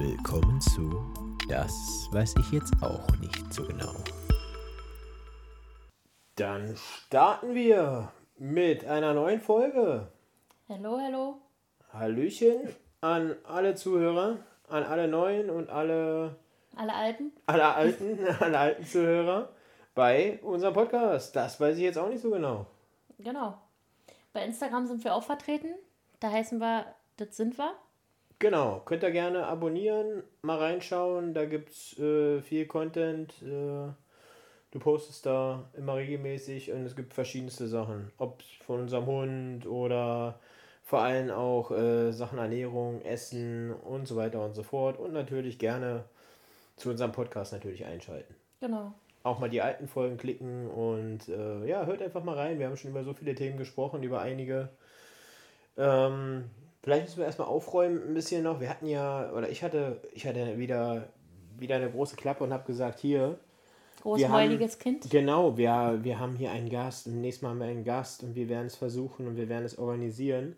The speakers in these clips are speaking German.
willkommen zu Das weiß ich jetzt auch nicht so genau. Dann starten wir mit einer neuen Folge. Hallo, hallo. Hallöchen an alle Zuhörer, an alle neuen und alle Alle Alten. alle alten, alle alten Zuhörer bei unserem Podcast. Das weiß ich jetzt auch nicht so genau. Genau. Bei Instagram sind wir auch vertreten. Da heißen wir, das sind wir. Genau, könnt ihr gerne abonnieren, mal reinschauen. Da gibt es äh, viel Content. Äh, du postest da immer regelmäßig und es gibt verschiedenste Sachen. Ob von unserem Hund oder vor allem auch äh, Sachen Ernährung, Essen und so weiter und so fort. Und natürlich gerne zu unserem Podcast natürlich einschalten. Genau. Auch mal die alten Folgen klicken und äh, ja, hört einfach mal rein. Wir haben schon über so viele Themen gesprochen, über einige. Ähm, vielleicht müssen wir erstmal aufräumen ein bisschen noch. Wir hatten ja, oder ich hatte, ich hatte wieder, wieder eine große Klappe und habe gesagt, hier, Großmäuliges Kind. Genau, wir, wir haben hier einen Gast und nächstes Mal haben wir einen Gast und wir werden es versuchen und wir werden es organisieren.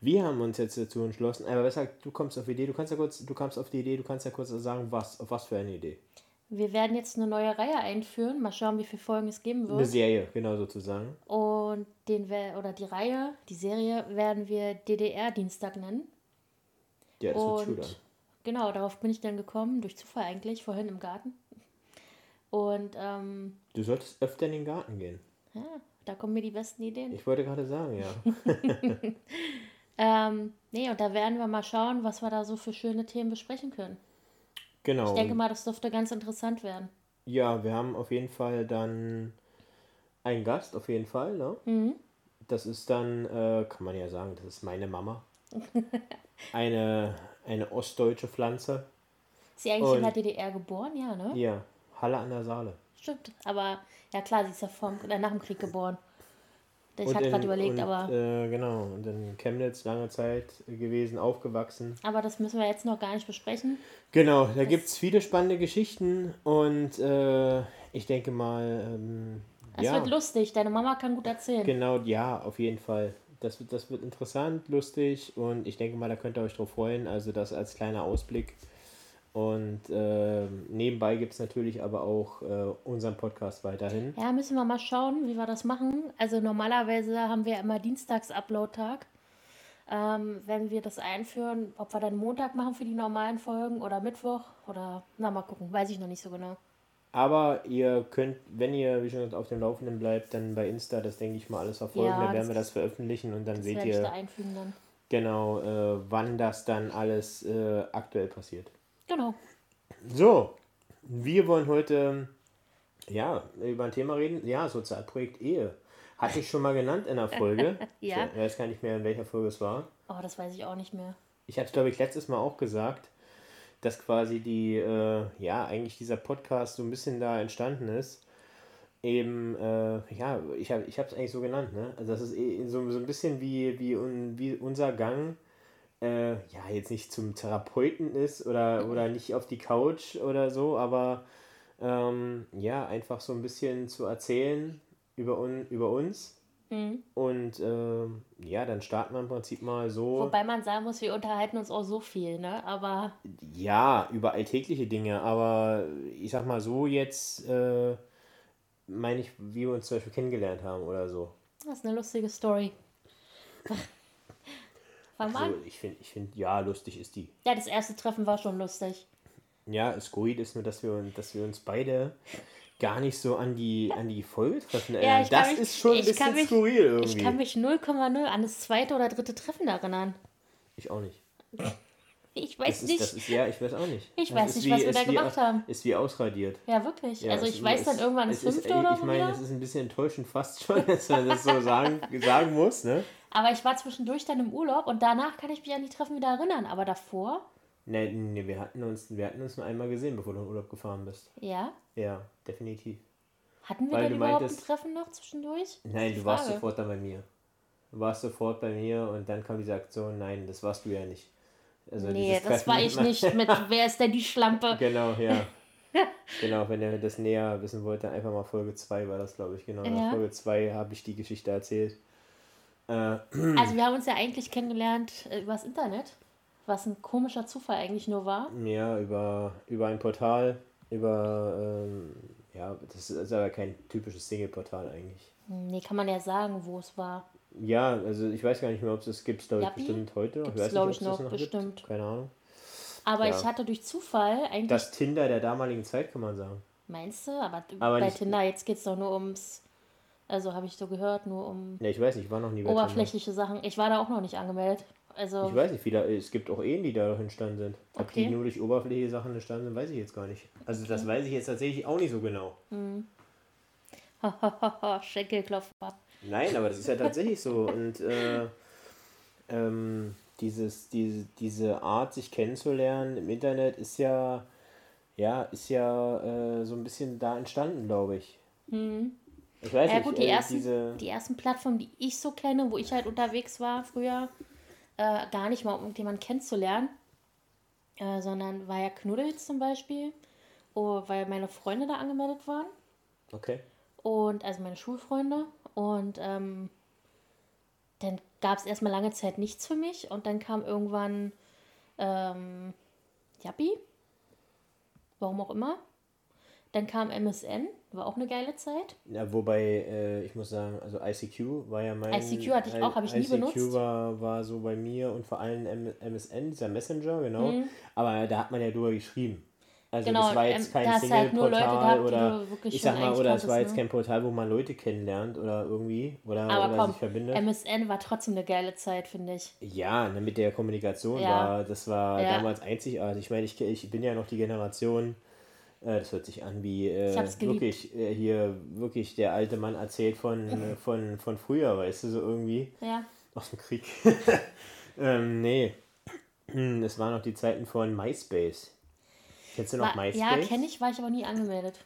Wir haben uns jetzt dazu entschlossen, aber weshalb du kommst auf die Idee, du kannst ja kurz, du kommst auf die Idee, du kannst ja kurz sagen, was, auf was für eine Idee. Wir werden jetzt eine neue Reihe einführen. Mal schauen, wie viele Folgen es geben Eine wird. Serie, genau sozusagen. Und den oder die Reihe, die Serie werden wir DDR-Dienstag nennen. Ja, das wird Und gut an. genau, darauf bin ich dann gekommen, durch Zufall eigentlich, vorhin im Garten. Und ähm, Du solltest öfter in den Garten gehen. ja, da kommen mir die besten Ideen. Ich wollte gerade sagen, ja. Ähm, nee, und da werden wir mal schauen, was wir da so für schöne Themen besprechen können. Genau. Ich denke mal, das dürfte ganz interessant werden. Ja, wir haben auf jeden Fall dann einen Gast, auf jeden Fall, ne? Mhm. Das ist dann, äh, kann man ja sagen, das ist meine Mama. Eine, eine ostdeutsche Pflanze. Ist sie eigentlich in Und- der DDR geboren? Ja, ne? Ja, Halle an der Saale. Stimmt. Aber ja klar, sie ist ja vom, äh, nach dem Krieg geboren. Ich hatte gerade überlegt, und, aber, Äh, genau, und in Chemnitz lange Zeit gewesen, aufgewachsen. aber das müssen wir jetzt noch gar nicht besprechen. Genau, da gibt es viele spannende Geschichten und äh, ich denke mal, ähm, Es ja, wird lustig. Deine Mama kann gut erzählen. genau, ja, auf jeden Fall. Das wird, das wird interessant, lustig und ich denke mal, da könnt ihr euch drauf freuen. Also das als kleiner Ausblick. Und ähm, nebenbei gibt es natürlich aber auch äh, unseren Podcast weiterhin. Ja, müssen wir mal schauen, wie wir das machen. Also normalerweise haben wir immer Dienstags-Upload-Tag. Ähm, wenn wir das einführen, ob wir dann Montag machen für die normalen Folgen oder Mittwoch oder na mal gucken, weiß ich noch nicht so genau. Aber ihr könnt, wenn ihr wie schon gesagt, auf dem Laufenden bleibt, dann bei Insta, das denke ich mal alles verfolgen. Ja, dann werden wir das veröffentlichen und dann seht da ihr einfügen dann. genau, äh, wann das dann alles äh, aktuell passiert. Genau. So, wir wollen heute ja über ein Thema reden. Ja, Sozialprojekt Ehe. Hatte ich schon mal genannt in der Folge. Ja. Ich weiß gar nicht mehr, in welcher Folge es war. Oh, das weiß ich auch nicht mehr. Ich hatte, glaube ich, letztes Mal auch gesagt, dass quasi die, äh, ja, eigentlich dieser Podcast so ein bisschen da entstanden ist. Eben, äh, ja, ich habe ich es eigentlich so genannt, ne? Also das ist eh so, so ein bisschen wie, wie, un, wie unser Gang, äh, ja, jetzt nicht zum Therapeuten ist oder, oder nicht auf die Couch oder so, aber ähm, ja, einfach so ein bisschen zu erzählen über, un, über uns. Mhm. Und ähm, ja, dann starten wir im Prinzip mal so. Wobei man sagen muss, wir unterhalten uns auch so viel, ne? Aber Ja, über alltägliche Dinge, aber ich sag mal so jetzt, äh, meine ich, wie wir uns zum Beispiel kennengelernt haben oder so. das ist eine lustige Story. Fang mal Also an. ich finde, ich find, ja, lustig ist die. Ja, das erste Treffen war schon lustig. Ja, skurril ist nur, dass wir, uns- dass wir uns beide gar nicht so an die, an die Folgetreffen erinnern. ich kann das mich- ist schon ein ich bisschen mich- skurril irgendwie. Ich kann mich 0,0 an das zweite oder dritte Treffen erinnern. Ich auch nicht. Ich weiß ist, nicht. das ist, ja, ich weiß auch nicht. Ich Das weiß nicht, was wir da gemacht haben. Ist wie ausradiert. ja, wirklich. Ja, also ich ist- weiß dann irgendwann das es ist- fünfte oder Ich so meine, wieder. es ist ein bisschen enttäuschend fast schon, dass man das so sagen, sagen muss, ne? Aber ich war zwischendurch dann im Urlaub und danach kann ich mich an die Treffen wieder erinnern. Aber davor, Nee, nee, wir hatten uns, wir hatten uns nur einmal gesehen, bevor du in Urlaub gefahren bist. ja. Ja, definitiv. Hatten wir Weil denn überhaupt meintest- ein Treffen noch zwischendurch? Nein, du warst sofort dann bei mir. Du warst sofort bei mir und dann kam diese Aktion, nein, das warst du ja nicht. Also Nee, das Treffen- war ich nicht mit Wer ist denn die Schlampe? Genau, ja. genau, wenn ihr das näher wissen wollt, dann einfach mal Folge 2 war das, glaube ich. Genau, Ja. Folge 2 habe ich die Geschichte erzählt. Äh, Also wir haben uns ja eigentlich kennengelernt äh, übers Internet. Was ein komischer Zufall eigentlich nur war. Ja, über, über ein Portal, über, ähm, ja, das ist aber kein typisches Single-Portal eigentlich. Nee, kann man ja sagen, wo es war. Ja, also ich weiß gar nicht mehr, ob es das gibt, glaube ich, bestimmt heute. Gibt's, weiß glaub nicht, ich, das noch, bestimmt. Gibt. Keine Ahnung. Aber Ja. ich hatte durch Zufall eigentlich. Das Tinder der damaligen Zeit, kann man sagen. meinst du? Aber, Aber bei Tinder jetzt geht es doch nur ums. Also habe ich so gehört, nur um Ne, ich weiß nicht, ich war noch nie oberflächliche Sachen. Ich war da auch noch nicht angemeldet. Also. Ich weiß nicht, da, es gibt auch Ehen, die da entstanden sind. Ob Okay. die nur durch oberflächliche Sachen entstanden sind, weiß ich jetzt gar nicht. Also das weiß ich jetzt tatsächlich auch nicht so genau. Schenkelklopfer. Nein, aber das ist ja tatsächlich so. Und äh, ähm, dieses, diese, diese Art, sich kennenzulernen im Internet, ist ja, ja, ist ja äh, so ein bisschen da entstanden, glaube ich. Ich weiß Ja nicht, gut, die äh, ersten, diese. die ersten Plattformen, die ich so kenne, wo ich halt unterwegs war früher, äh, gar nicht mal, um irgendjemanden kennenzulernen, äh, sondern war ja Knuddels zum Beispiel, oh, weil meine Freunde da angemeldet waren. Okay. Und also meine Schulfreunde. Und ähm, dann gab es erstmal lange Zeit nichts für mich. Und dann kam irgendwann ähm, Yappi. Warum auch immer. Dann kam MSN, war auch eine geile Zeit. Ja, wobei, äh, ich muss sagen, also ICQ war ja mein. ICQ hatte ich auch, habe ich nie ICQ benutzt. war, war so bei mir und vor allem M MSN, dieser Messenger, genau. Mhm. Aber da hat man ja drüber geschrieben. Also Genau, das war ähm, jetzt kein hast du halt Single-Portal die oder ich sag mal, oder es war jetzt ne? kein Portal, wo man Leute kennenlernt oder irgendwie oder, Aber oder komm, sich verbindet. MSN war trotzdem eine geile Zeit, finde ich. Ja, ne, mit der Kommunikation Ja. war, das war Ja. damals einzigartig. Ich meine, ich, ich bin ja noch die Generation, äh, das hört sich an wie äh, wirklich äh, hier, wirklich der alte Mann erzählt von, äh, von, von früher, weißt du, so irgendwie Ja. aus dem Krieg. ähm, nee, es waren noch die Zeiten von MySpace. Kennst du noch War, MySpace? ja, kenne ich, war ich aber nie angemeldet.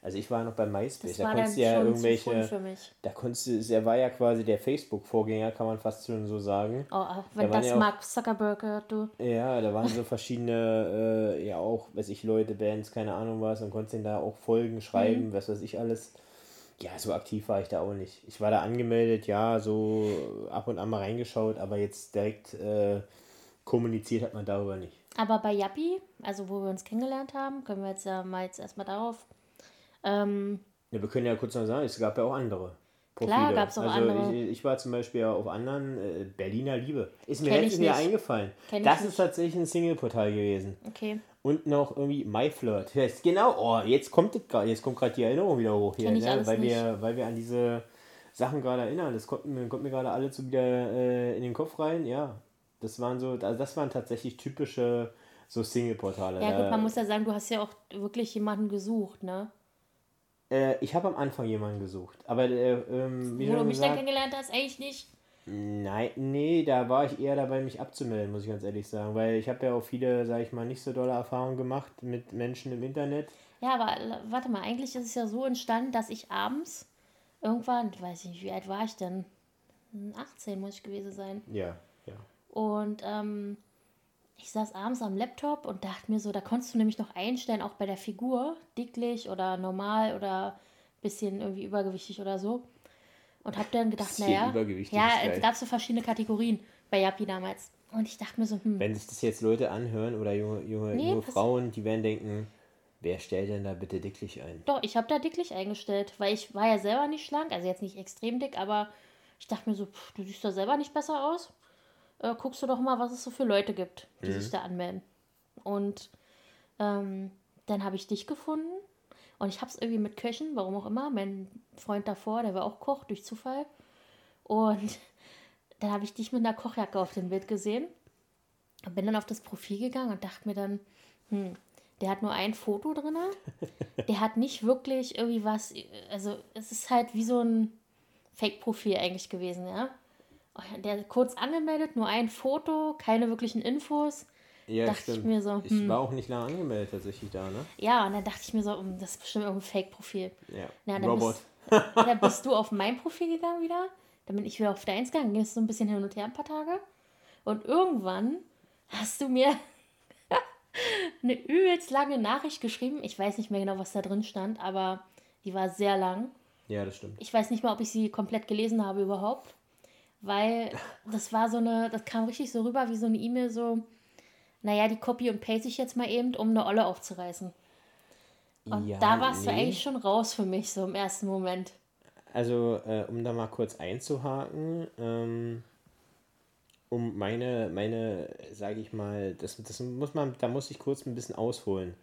Also ich war noch bei MySpace. Da konntest du ja zu irgendwelche, früh für mich. da konntest du, er war ja quasi der Facebook-Vorgänger, kann man fast schon so sagen. Oh, wenn Da das ja auch- Mark Zuckerberg hört, du. Ja, da waren so verschiedene, äh, ja auch, weiß ich, Leute, Bands, keine Ahnung was, und konntest denen da auch Folgen schreiben, was weiß ich alles. Ja, so aktiv war ich da auch nicht. Ich war da angemeldet, ja, so ab und an mal reingeschaut, aber jetzt direkt äh, kommuniziert hat man darüber nicht. Aber bei Yappi, also wo wir uns kennengelernt haben, können wir jetzt ja mal jetzt erstmal darauf. Ähm, Ja, wir können ja kurz noch sagen, es gab ja auch andere. Profile. Klar, gab's auch also andere. Ich, ich war zum Beispiel ja auf anderen, äh, Berliner Liebe. Ist mir wieder nicht. eingefallen. Kenn das ist tatsächlich ein Single-Portal gewesen. okay. Und noch irgendwie MyFlirt. Ist Genau, oh, jetzt kommt grad- jetzt kommt gerade die Erinnerung wieder hoch hier, ne? weil, nicht. wir, weil wir an diese Sachen gerade erinnern. Das kommt, mir- kommt mir gerade alles so wieder äh, in den Kopf rein. Ja, das waren so, also das waren tatsächlich typische so Single-Portale. Ja gut, man muss ja sagen, du hast ja auch wirklich jemanden gesucht, ne? Äh, ich habe am Anfang jemanden gesucht, aber äh, ähm, wie Wo du mich dann gesagt, kennengelernt hast, eigentlich nicht. nein, nee, da war ich eher dabei, mich abzumelden, muss ich ganz ehrlich sagen, weil ich habe ja auch viele, sage ich mal, nicht so dolle Erfahrungen gemacht mit Menschen im Internet. Ja, aber l- warte mal, eigentlich ist es ja so entstanden, dass ich abends irgendwann, ich weiß nicht, wie alt war ich denn? Hm, 18 muss ich gewesen sein. Ja, ja. Und ähm, ich saß abends am Laptop und dachte mir so, da konntest du nämlich noch einstellen, auch bei der Figur, dicklich oder normal oder bisschen irgendwie übergewichtig oder so. Und hab dann gedacht, naja, ja, es gab so verschiedene Kategorien bei Yappi damals. Und ich dachte mir so, hm, Wenn sich das jetzt Leute anhören oder junge, junge, Nee, junge Frauen, die werden denken, wer stellt denn da bitte dicklich ein? doch, ich habe da dicklich eingestellt, weil ich war ja selber nicht schlank, also jetzt nicht extrem dick, aber ich dachte mir so, pff, du siehst da selber nicht besser aus. Äh, guckst du doch mal, was es so für Leute gibt, die sich da anmelden. Und ähm, dann habe ich dich gefunden und ich habe es irgendwie mit Köchen, warum auch immer. Mein Freund davor, der war auch Koch durch Zufall. Und dann habe ich dich mit einer Kochjacke auf dem Bild gesehen und bin dann auf das Profil gegangen und dachte mir dann, hm, der hat nur ein Foto drin. Der hat nicht wirklich irgendwie was, also es ist halt wie so ein Fake-Profil eigentlich gewesen, ja. Der kurz angemeldet, nur ein Foto, keine wirklichen Infos. Ja, Dachte ich mir so, hm. Ich war auch nicht lange angemeldet tatsächlich da, ne? Ja, und dann dachte ich mir so, hm, das ist bestimmt irgendein Fake-Profil. Ja. Ja, dann Robot. Bist, dann bist du auf mein Profil gegangen wieder. Dann bin ich wieder auf deins gegangen. Ging es so ein bisschen hin und her ein paar Tage. Und irgendwann hast du mir eine übelst lange Nachricht geschrieben. Ich weiß nicht mehr genau, was da drin stand, aber die war sehr lang. Ja, das stimmt. Ich weiß nicht mal, ob ich sie komplett gelesen habe überhaupt. Weil das war so eine, das kam richtig so rüber wie so eine E-Mail, so, naja, die copy und paste ich jetzt mal eben, um eine Olle aufzureißen. Und ja, da warst nee. du eigentlich schon raus für mich, so im ersten Moment. Also, äh, um da mal kurz einzuhaken, ähm, um meine, meine, sage ich mal, das, das muss man, da muss ich kurz ein bisschen ausholen.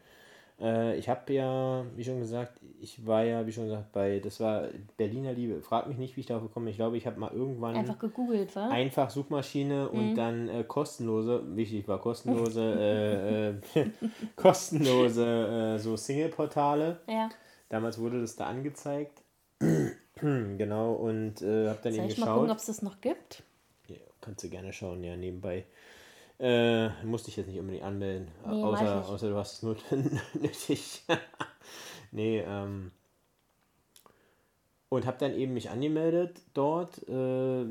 Äh, ich habe ja, wie schon gesagt, ich war ja, wie schon gesagt, bei, das war Berliner Liebe. Frag mich nicht, wie ich darauf gekommen bin. Ich glaube, ich habe mal irgendwann. Einfach gegoogelt, war? Einfach Suchmaschine mhm. und dann äh, kostenlose, wichtig war kostenlose, äh, äh kostenlose äh, so Single-Portale. Ja. Damals wurde das da angezeigt. genau, und äh, habe dann Soll eben ich geschaut. mal gucken, ob es das noch gibt? Ja, kannst du gerne schauen, ja, nebenbei. Äh, musste ich jetzt nicht unbedingt anmelden. Nee, außer, außer du hast es nur nötig. nee, ähm. Und habe dann eben mich angemeldet dort. Äh,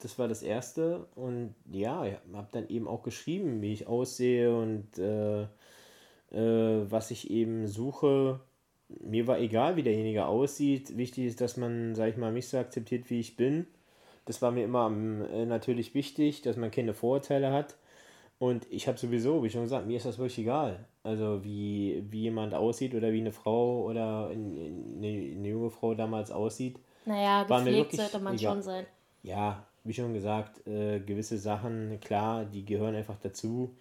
das war das erste. Und ja, habe dann eben auch geschrieben, wie ich aussehe und äh, äh, was ich eben suche. Mir war egal, wie derjenige aussieht. Wichtig ist, dass man, sag ich mal, mich so akzeptiert, wie ich bin. Das war mir immer äh, natürlich wichtig, dass man keine Vorurteile hat. Und ich habe sowieso, wie schon gesagt, mir ist das wirklich egal. Also wie, wie jemand aussieht oder wie eine Frau oder eine, eine junge Frau damals aussieht. Naja, gepflegt sollte man egal. schon sein. Ja, wie schon gesagt, äh, gewisse Sachen, klar, die gehören einfach dazu.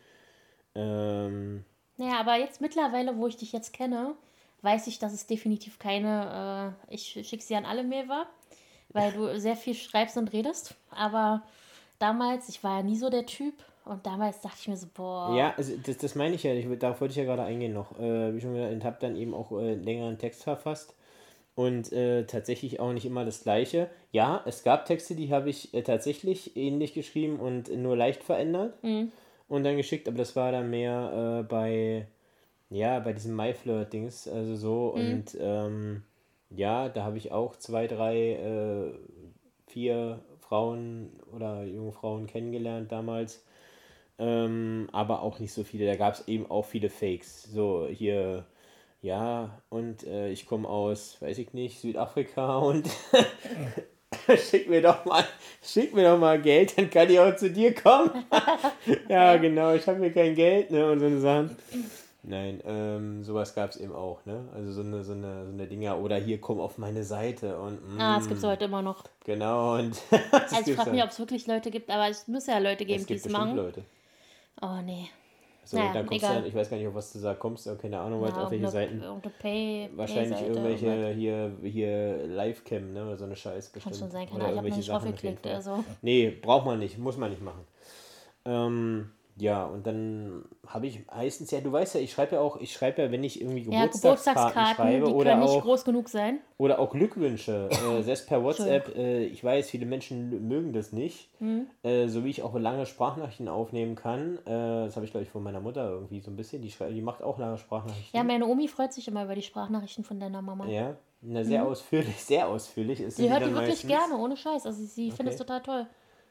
Ähm, naja, aber jetzt mittlerweile, wo ich dich jetzt kenne, weiß ich, dass es definitiv keine, äh, ich schicke sie an alle Mail war, weil du sehr viel schreibst und redest. Aber damals, ich war ja nie so der Typ, und damals dachte ich mir so, boah. Ja, also das, das meine ich ja, ich, darauf wollte ich ja gerade eingehen noch. Äh, wie schon gesagt, habe dann eben auch äh, längeren Text verfasst und äh, tatsächlich auch nicht immer das gleiche. Ja, es gab Texte, die habe ich äh, tatsächlich ähnlich geschrieben und nur leicht verändert mhm. und dann geschickt, aber das war dann mehr äh, bei, ja, bei diesem MyFlirt-Dings, also so mhm. und ähm, ja, da habe ich auch zwei, drei, äh, vier Frauen oder junge Frauen kennengelernt damals ähm, aber auch nicht so viele. Da gab es eben auch viele Fakes. So hier, ja, und äh, ich komme aus, weiß ich nicht, Südafrika und schick mir doch mal, schick mir doch mal Geld, dann kann ich auch zu dir kommen. ja, genau, ich habe mir kein Geld, ne, und so eine Sachen. Nein, ähm, sowas gab es eben auch, ne? Also so eine, so eine, so eine Dinger, oder hier komm auf meine Seite und. Mm, ah, das gibt es heute immer noch. Genau, und. also ich frage mich, ob es wirklich Leute gibt, aber es muss ja Leute geben, die es machen. Leute. Oh nee. So, naja, dann kommst egal. du, ich weiß gar nicht, auf was du sagst, kommst keine Ahnung, ja, auf welche Seiten. Pay, Wahrscheinlich Pay irgendwelche hier, hier Livecam, ne, oder so eine Scheiß bestimmt. Kann schon sein, kann ich habe nicht drauf geklickt, also. Nee, braucht man nicht, muss man nicht machen. Ähm, ja, und dann habe ich meistens, ja, du weißt ja, ich schreibe ja auch, ich schreibe ja, wenn ich irgendwie Geburtstagskarten, ja, Geburtstagskarten schreibe die oder auch, nicht groß genug sein. Oder auch Glückwünsche, äh, selbst per WhatsApp. Äh, ich weiß, viele Menschen mögen das nicht, mhm. äh, so wie ich auch lange Sprachnachrichten aufnehmen kann. Äh, das habe ich, glaube ich, von meiner Mutter irgendwie so ein bisschen. Die, die macht auch lange Sprachnachrichten. Ja, meine Omi freut sich immer über die Sprachnachrichten von deiner Mama. Ja, na, sehr mhm. ausführlich, sehr ausführlich ist sie. hört die wirklich meistens. gerne, ohne Scheiß. Also sie okay. findet es total toll.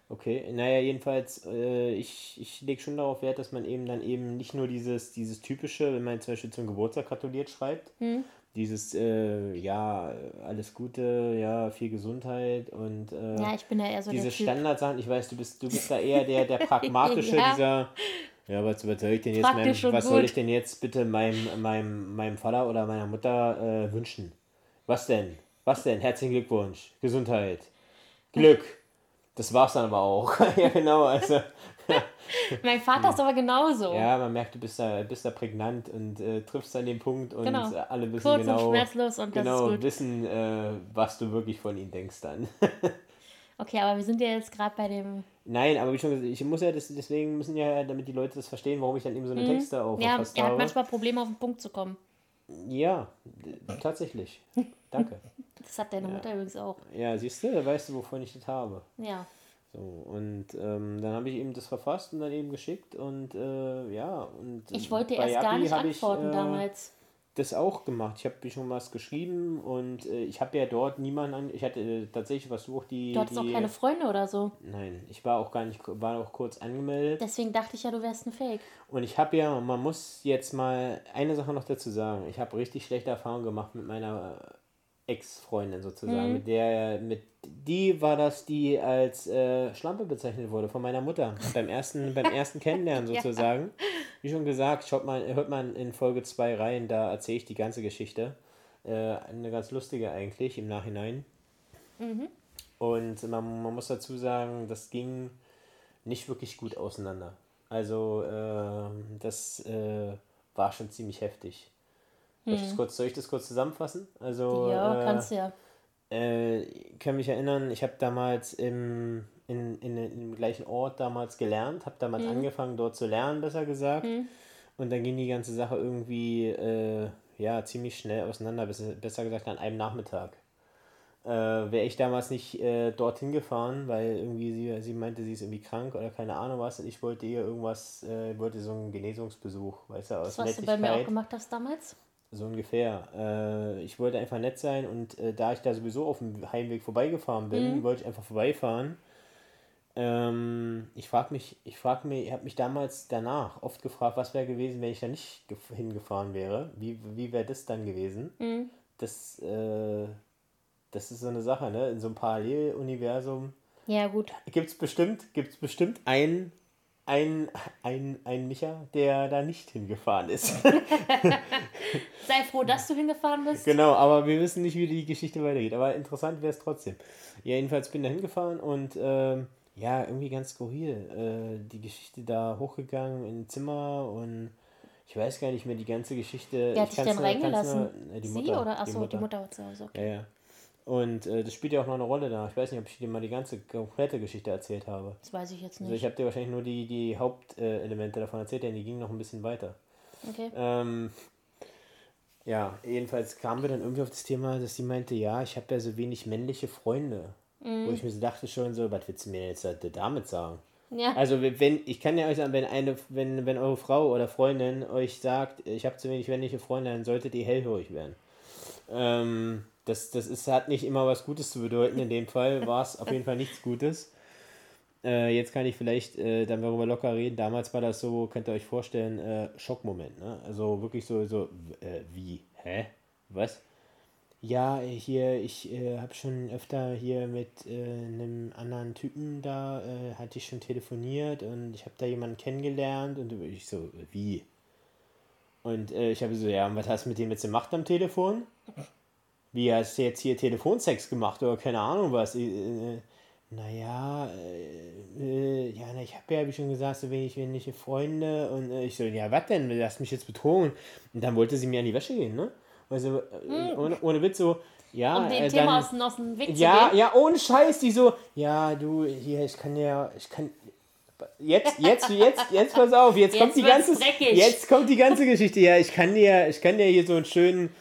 Okay, naja, jedenfalls, äh, ich, ich lege schon darauf Wert, dass man eben dann eben nicht nur dieses, dieses typische, wenn man zum Beispiel zum Geburtstag gratuliert schreibt, hm. dieses, äh, ja, alles Gute, ja, viel Gesundheit und äh, ja, ich bin ja eher so diese Standardsachen, ich weiß, du bist, du bist da eher der, der pragmatische, ja. dieser, ja, was, was soll ich denn jetzt, meinem, was soll ich denn jetzt bitte meinem, meinem, meinem Vater oder meiner Mutter äh, wünschen? Was denn? Was denn? Herzlichen Glückwunsch, Gesundheit, Glück. Das war's dann aber auch. ja, genau. Also, mein Vater ist aber genauso. Ja, man merkt, du bist da, bist da prägnant und äh, triffst an den Punkt und genau. alle wissen Kurz genau, und schmerzlos und genau, wissen, äh, was du wirklich von ihnen denkst dann. okay, aber wir sind ja jetzt gerade bei dem. Nein, aber wie schon gesagt, ich muss ja das, deswegen müssen ja, damit die Leute das verstehen, warum ich dann eben so eine mhm. Texte auch Ja, er hat manchmal Probleme auf den Punkt zu kommen. Ja, tatsächlich. Danke. Das hat deine Mutter übrigens auch. Ja, siehst du, da weißt du, wovon ich das habe. Ja. So, und ähm, dann habe ich eben das verfasst und dann eben geschickt und äh, ja. Und ich wollte erst Yapi gar nicht antworten ich, äh, damals. Das auch gemacht. Ich habe schon was geschrieben und äh, ich habe ja dort niemanden an. Ich hatte äh, tatsächlich versucht, die. Du hattest die, auch keine Freunde oder so. Nein, ich war auch gar nicht, war auch kurz angemeldet. Deswegen dachte ich ja, du wärst ein Fake. Und ich habe ja, man muss jetzt mal eine Sache noch dazu sagen. Ich habe richtig schlechte Erfahrungen gemacht mit meiner Ex-Freundin sozusagen, mhm. mit der, mit die war das, die als äh, Schlampe bezeichnet wurde von meiner Mutter beim ersten, beim ersten Kennenlernen sozusagen. ja. Wie schon gesagt, schaut mal, hört man in Folge 2 rein, da erzähle ich die ganze Geschichte. Äh, eine ganz lustige eigentlich im Nachhinein. Mhm. Und man, man muss dazu sagen, das ging nicht wirklich gut auseinander. Also äh, das war schon ziemlich heftig. Soll ich, das hm. kurz, soll ich das kurz zusammenfassen? Also, ja, äh, kannst ja. Äh, ich kann mich erinnern, ich habe damals im, in, in, in, im gleichen Ort damals gelernt, habe damals mhm. angefangen dort zu lernen, besser gesagt. Mhm. Und dann ging die ganze Sache irgendwie äh, ja, ziemlich schnell auseinander, besser, besser gesagt an einem Nachmittag. Äh, Wäre ich damals nicht äh, dorthin gefahren, weil irgendwie sie, sie meinte, sie ist irgendwie krank oder keine Ahnung was und ich wollte ihr irgendwas, äh, wollte so einen Genesungsbesuch, weißt du, aus Was du bei mir auch gemacht hast damals? So ungefähr. Äh, ich wollte einfach nett sein und äh, da ich da sowieso auf dem Heimweg vorbeigefahren bin, mhm. wollte ich einfach vorbeifahren. Ähm, ich frage mich, ich frage mich, ich habe mich damals danach oft gefragt, was wäre gewesen, wenn ich da nicht hingefahren wäre. Wie, wie wäre das dann gewesen? Mhm. Das, äh, das ist so eine Sache, ne? In so einem Paralleluniversum. Ja, gut. Gibt es bestimmt, gibt's bestimmt einen ein, ein, ein Micha, der da nicht hingefahren ist. Sei froh, dass du hingefahren bist. Genau, aber wir wissen nicht, wie die Geschichte weitergeht. Aber interessant wäre es trotzdem. Ja, jedenfalls bin ich da hingefahren und ähm, ja, irgendwie ganz skurril. Äh, die Geschichte da hochgegangen in Zimmer und ich weiß gar nicht mehr die ganze Geschichte. Wer hat dich denn reingelassen? Nur, äh, die Sie Mutter, oder? Achso, die Mutter, die Mutter war zu Hause. Okay. Ja, ja. Und äh, das spielt ja auch noch eine Rolle da. Ich weiß nicht, ob ich dir mal die ganze komplette Geschichte erzählt habe. Das weiß ich jetzt nicht. Also ich habe dir wahrscheinlich nur die, die Hauptelemente davon erzählt, denn die gingen noch ein bisschen weiter. Okay. Ähm, ja, jedenfalls kamen wir dann irgendwie auf das Thema, dass sie meinte, ja, ich habe ja so wenig männliche Freunde. Mhm. Wo ich mir so dachte schon so, was willst du mir jetzt damit sagen? Ja. Also wenn, ich kann ja euch sagen, wenn eine, wenn, wenn eure Frau oder Freundin euch sagt, ich habe zu wenig männliche Freunde, dann solltet ihr hellhörig werden. Ähm, das, das ist, hat nicht immer was Gutes zu bedeuten. In dem Fall war es auf jeden Fall nichts Gutes. Äh, jetzt kann ich vielleicht äh, dann darüber locker reden. Damals war das so, könnt ihr euch vorstellen, äh, Schockmoment. Ne? Also wirklich so, so äh, wie? Hä? Was? Ja, hier, ich äh, habe schon öfter hier mit äh, einem anderen Typen da, hatte ich schon telefoniert und ich habe da jemanden kennengelernt und ich so, wie? Und ich habe so, ja, und was hast du mit dem jetzt gemacht am Telefon? wie hast du jetzt hier Telefonsex gemacht oder keine Ahnung was. Äh, äh naja, äh, äh, ja, ich habe ja, wie schon gesagt, so wenig wenig Freunde und äh, ich so, ja, was denn, du hast mich jetzt betrogen. Und dann wollte sie mir an die Wäsche gehen, ne? Also, mhm. ohne, ohne Witz so, ja. Um dem Thema dann, aus, aus dem Weg ja, zu gehen. Ja, ohne Scheiß, die so, ja, du, hier, ich kann ja, ich kann, jetzt, jetzt, jetzt, jetzt pass auf, jetzt, jetzt kommt die ganze, jetzt kommt die ganze Geschichte. Ja, ich kann dir, ich kann dir hier so einen schönen,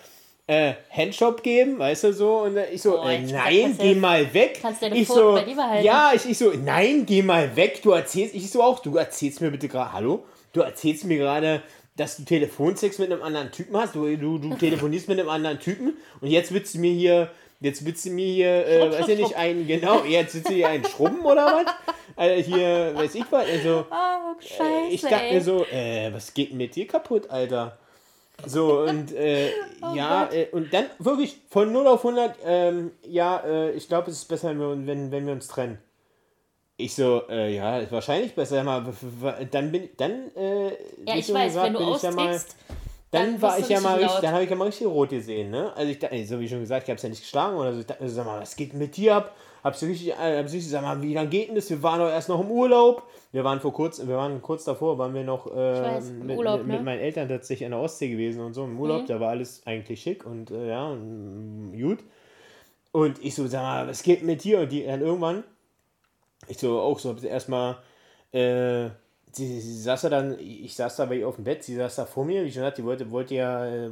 äh, Handshop geben, weißt du so? Und ich so, oh, äh, nein, geh mal weg. Kannst deine ich so, bei behalten. Ja, ich, ich so, nein, geh mal weg. Du erzählst, ich so auch, du erzählst mir bitte gerade, hallo? Du erzählst mir gerade, dass du Telefonsex mit einem anderen Typen hast. Du, du, du telefonierst mit einem anderen Typen und jetzt willst du mir hier, jetzt willst du mir hier, äh, weiß ich nicht, einen, genau, jetzt willst du hier einen Schrubben oder was? Also hier, weiß ich was, also. Oh, scheiße, äh, ich dachte mir so, äh, was geht mit dir kaputt, Alter? So, und äh, oh ja, äh, und dann wirklich von 0 auf 100, ähm, ja, äh, ich glaube, es ist besser, wenn, wenn, wenn wir uns trennen. Ich so, äh, ja, ist wahrscheinlich besser. Mal, dann bin dann, äh, ja, ich weiß, gesagt, wenn du austickst, mal, dann, dann war ich ja mal richtig, dann habe ich ja mal richtig rot gesehen, ne? Also ich dachte, so wie schon gesagt, ich habe es ja nicht geschlagen oder so. Ich dachte, sag mal, was geht mit dir ab? Hab's richtig, äh, hab's richtig, sag mal, wie lange geht denn das? Wir waren doch erst noch im Urlaub. Wir waren vor kurz, wir waren kurz davor, waren wir noch äh, weiß, mit, Urlaub, mit, ne? mit, meinen Eltern tatsächlich an der Ostsee gewesen und so im Urlaub. Mhm. Da war alles eigentlich schick und äh, ja, und, gut. Und ich so, sag mal, was geht mit dir? Und die dann irgendwann, ich so auch so, hab sie erstmal, äh, sie, sie saß da dann, ich saß da bei ihr auf dem Bett, sie saß da vor mir, wie schon gesagt, die wollte, wollte ja, äh,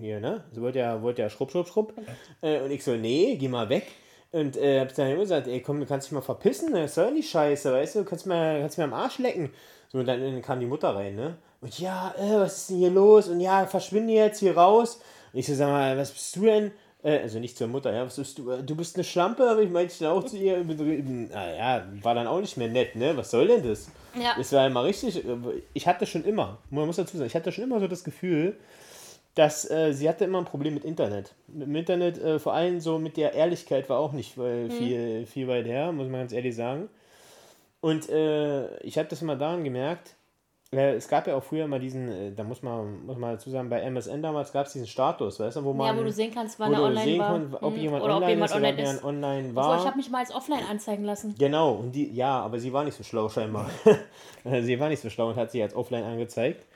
hier, ne? Sie wollte ja, wollte ja schrupp, schrupp, schrupp. Äh, und ich so, nee, geh mal weg. Und äh, hab dann immer gesagt, ey, komm, du kannst dich mal verpissen, das soll nicht scheiße, weißt du, du kannst mir, kannst mir am Arsch lecken. So, und dann, dann kam die Mutter rein, ne? Und ja, äh, was ist denn hier los? Und ja, verschwinde jetzt hier raus. Und ich so, sag mal, was bist du denn? Äh, also nicht zur Mutter, ja, was bist du? Du bist eine Schlampe, aber ich meinte dann auch zu ihr, naja, war dann auch nicht mehr nett, ne? Was soll denn das? Ja. Das war immer richtig, ich hatte schon immer, man muss dazu sagen, ich hatte schon immer so das Gefühl, dass äh, sie hatte immer ein Problem mit Internet. Mit dem Internet, äh, vor allem so mit der Ehrlichkeit war auch nicht äh, Mhm. viel, viel weit her, muss man ganz ehrlich sagen. Und äh, ich habe das immer daran gemerkt, äh, es gab ja auch früher mal diesen, äh, da muss man, muss man dazu sagen, bei MSN damals gab es diesen Status, weißt du, wo man, ja, wo du sehen kannst, wann er online sehen war. konnt, ob Mhm. jemand Oder ob online jemand ist ob online ist. online war. ich habe mich mal als offline anzeigen lassen. Genau, und die, ja, aber sie war nicht so schlau scheinbar. sie war nicht so schlau und hat sich als offline angezeigt.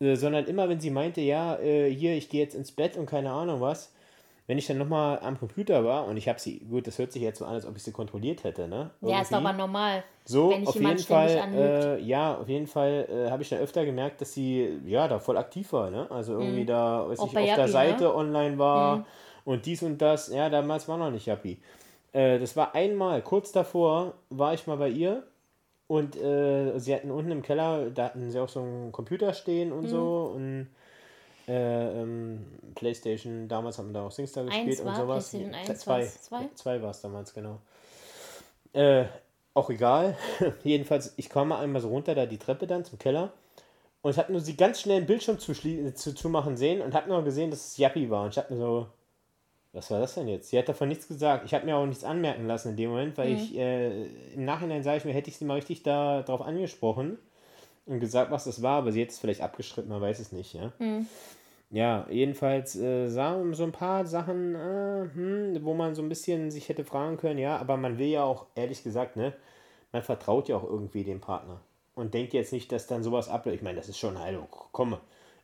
Äh, sondern immer, wenn sie meinte, ja, äh, hier, ich gehe jetzt ins Bett und keine Ahnung was, wenn ich dann nochmal am Computer war und ich habe sie, gut, das hört sich jetzt so an, als ob ich sie kontrolliert hätte, ne? Ja, ist Irgendwie. aber normal. So, wenn ich auf jeden Fall, äh, ja, auf jeden Fall äh, habe ich dann öfter gemerkt, dass sie, ja, da voll aktiv war, ne? Also irgendwie da, weiß Mhm. Ich, auf der Yappi, Seite ne? online war Mhm. und dies und das. Ja, damals war noch nicht Yappi. Äh, das war einmal, kurz davor, war ich mal bei ihr und äh, sie hatten unten im Keller, da hatten sie auch so einen Computer stehen Mhm. und so und äh, ähm, Playstation, damals haben wir da auch Singstar gespielt Eins und war sowas. PlayStation Ja, eins, zwei, war's zwei? zwei war es damals, genau. Äh, auch egal. Jedenfalls, ich komme einmal so runter, da die Treppe dann zum Keller. Und ich habe nur sie ganz schnell den Bildschirm zu, zu, zu machen sehen und habe nur gesehen, dass es Yappi war. Und ich habe mir so, was war das denn jetzt? Sie hat davon nichts gesagt. Ich habe mir auch nichts anmerken lassen in dem Moment, weil ich äh, im Nachhinein sage ich mir, hätte ich sie mal richtig da drauf angesprochen und gesagt, was das war, aber sie hat es vielleicht abgestritten, man weiß es nicht, ja. Ja, jedenfalls äh, sagen so ein paar Sachen, äh, hm, wo man so ein bisschen sich hätte fragen können, ja, aber man will ja auch, ehrlich gesagt, ne, man vertraut ja auch irgendwie dem Partner und denkt jetzt nicht, dass dann sowas abläuft. Ich meine, das ist schon, hallo, komm,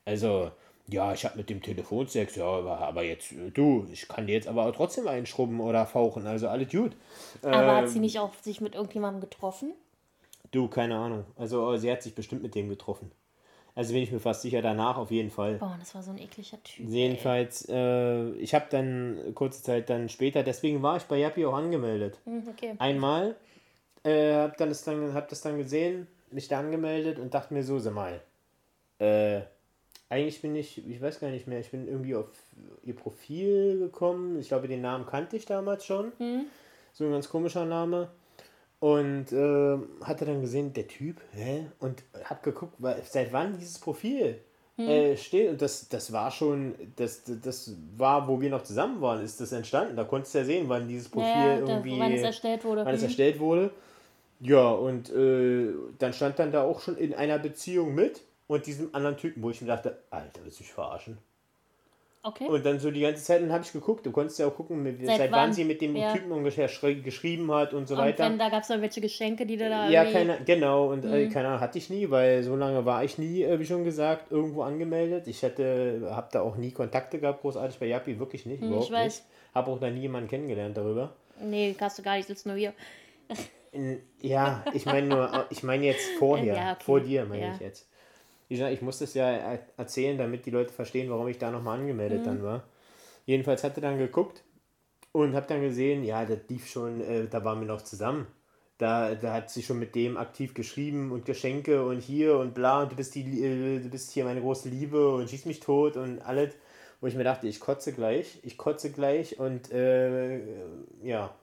also, ja, ich habe mit dem Telefonsex, ja, aber, jetzt, äh, du, ich kann dir jetzt aber auch trotzdem einschrubben oder fauchen, also alles gut. Aber hat Ähm, sie nicht auch sich mit irgendjemandem getroffen? Du, keine Ahnung. Also, äh, sie hat sich bestimmt mit dem getroffen. Also bin ich mir fast sicher, danach auf jeden Fall. Boah, das war so ein ekliger Typ. Jedenfalls, äh, ich habe dann kurze Zeit dann später, deswegen war ich bei Yappi auch angemeldet. ey. Hm, Okay. Einmal, äh, hab, dann das dann, hab das dann gesehen, mich da angemeldet und dachte mir so, sag mal, äh, eigentlich bin ich, ich weiß gar nicht mehr, ich bin irgendwie auf ihr Profil gekommen. Ich glaube, den Namen kannte ich damals schon. So ein ganz komischer Name. Und äh, hatte dann gesehen, der Typ, hä? Und hab geguckt, seit wann dieses Profil äh, steht. Und das, das war schon, das, das, war, wo wir noch zusammen waren, ist das entstanden. Da konntest du ja sehen, wann dieses Profil Ja, irgendwie. wann es erstellt wurde. wann es Hm. erstellt wurde. Ja, und äh, dann stand dann da auch schon in einer Beziehung mit und diesem anderen Typen, wo ich mir dachte, Alter, willst du mich verarschen? Okay. Und dann so die ganze Zeit, dann habe ich geguckt, du konntest ja auch gucken, mit, seit, Seit wann wann? sie mit dem Ja. Typen ungefähr geschrieben hat und so Und weiter. wenn, da gab es irgendwelche Geschenke, die du da Ja, keine, genau, und Mhm. äh, keine Ahnung, hatte ich nie, weil so lange war ich nie, äh, wie schon gesagt, irgendwo angemeldet. Ich hätte, habe da auch nie Kontakte gehabt, großartig bei Yappi, wirklich nicht, überhaupt Hm, weiß. Habe auch da nie jemanden kennengelernt darüber. Nee, hast du gar nicht, sitzt nur hier. Ja, ich meine nur, äh, ich meine jetzt vorher, Ja, okay. vor dir meine Ja. ich jetzt. Ich muss das ja er- erzählen, damit die Leute verstehen, warum ich da nochmal angemeldet Mhm. dann war. Jedenfalls hatte dann geguckt und habe dann gesehen, ja, das lief schon, äh, da waren wir noch zusammen. Da, da hat sie schon mit dem aktiv geschrieben und Geschenke und hier und bla und du bist die, äh, du bist hier meine große Liebe und schieß mich tot und alles. Wo ich mir dachte, ich kotze gleich, ich kotze gleich und äh, ja,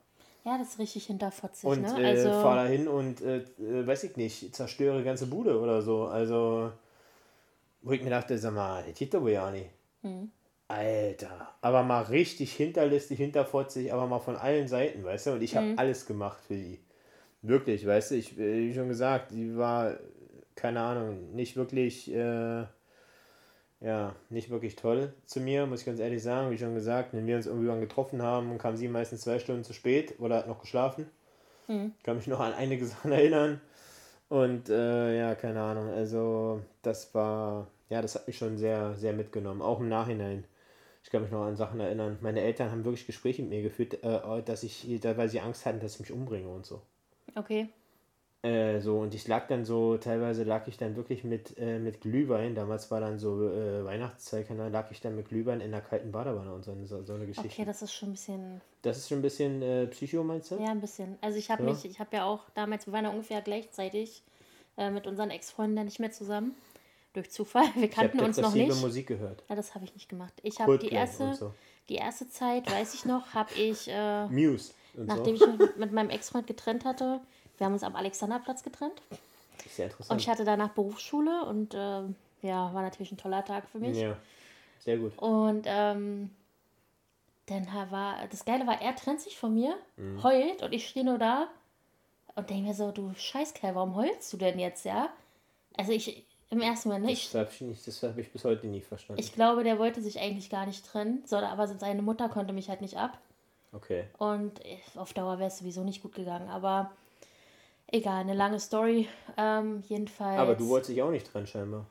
Ja, das ist richtig hinterfotzig, und ne? äh, Also, fahr da hin und äh, äh, weiß ich nicht, zerstöre ganze Bude oder so. Also, wo ich mir dachte, sag mal, das geht doch wohl ja nicht. Hm. Alter, aber mal richtig hinterlistig, hinterfotzig, aber mal von allen Seiten, weißt du? Und ich habe Hm. alles gemacht für die. Wirklich, weißt du, ich, äh, wie schon gesagt, die war, keine Ahnung, nicht wirklich, äh, ja, nicht wirklich toll zu mir, muss ich ganz ehrlich sagen. Wie schon gesagt, wenn wir uns irgendwann getroffen haben, kam sie meistens zwei Stunden zu spät oder hat noch geschlafen. Hm. Kann mich noch an einige Sachen erinnern. Und äh, ja, keine Ahnung. Also, das war, ja, das hat mich schon sehr, sehr mitgenommen. Auch im Nachhinein. Ich kann mich noch an Sachen erinnern. Meine Eltern haben wirklich Gespräche mit mir geführt, äh, dass ich, weil sie Angst hatten, dass ich mich umbringe und so. okay. Äh, so, und ich lag dann so, teilweise lag ich dann wirklich mit, äh, mit Glühwein, damals war dann so äh, Weihnachtszeit, Ahnung, lag ich dann mit Glühwein in der kalten Badewanne und so, eine- so, so eine Geschichte. Okay, das ist schon ein bisschen, Das ist schon ein bisschen äh, Psycho, meinst du? ja, ein bisschen. Also ich habe Ja. mich, ich habe ja auch damals, wir waren ja ungefähr gleichzeitig äh, mit unseren Ex-Freunden ja nicht mehr zusammen. Durch Zufall. Wir kannten uns noch nicht. Musik gehört. Ja, das habe ich nicht gemacht. Ich habe die erste, so. die erste Zeit, weiß ich noch, habe ich, äh, Muse nachdem so. ich mich mit meinem Ex-Freund getrennt hatte, wir haben uns am Alexanderplatz getrennt. Sehr Und interessant. ich hatte danach Berufsschule und äh, ja, war natürlich ein toller Tag für mich. ja. Sehr gut. Und ähm, dann war, das Geile war, er trennt sich von mir, mhm. heult und ich stehe nur da und denke mir so, du Scheißkerl, warum heulst du denn jetzt, ja? Also ich, im ersten Moment nicht. Das habe ich, das hab ich bis heute nie verstanden. Ich glaube, der wollte sich eigentlich gar nicht trennen, sondern aber seine Mutter konnte mich halt nicht ab. Okay. Und auf Dauer wäre es sowieso nicht gut gegangen, aber egal, eine lange Story. Ähm, jedenfalls. Aber du wolltest dich auch nicht trennen, scheinbar.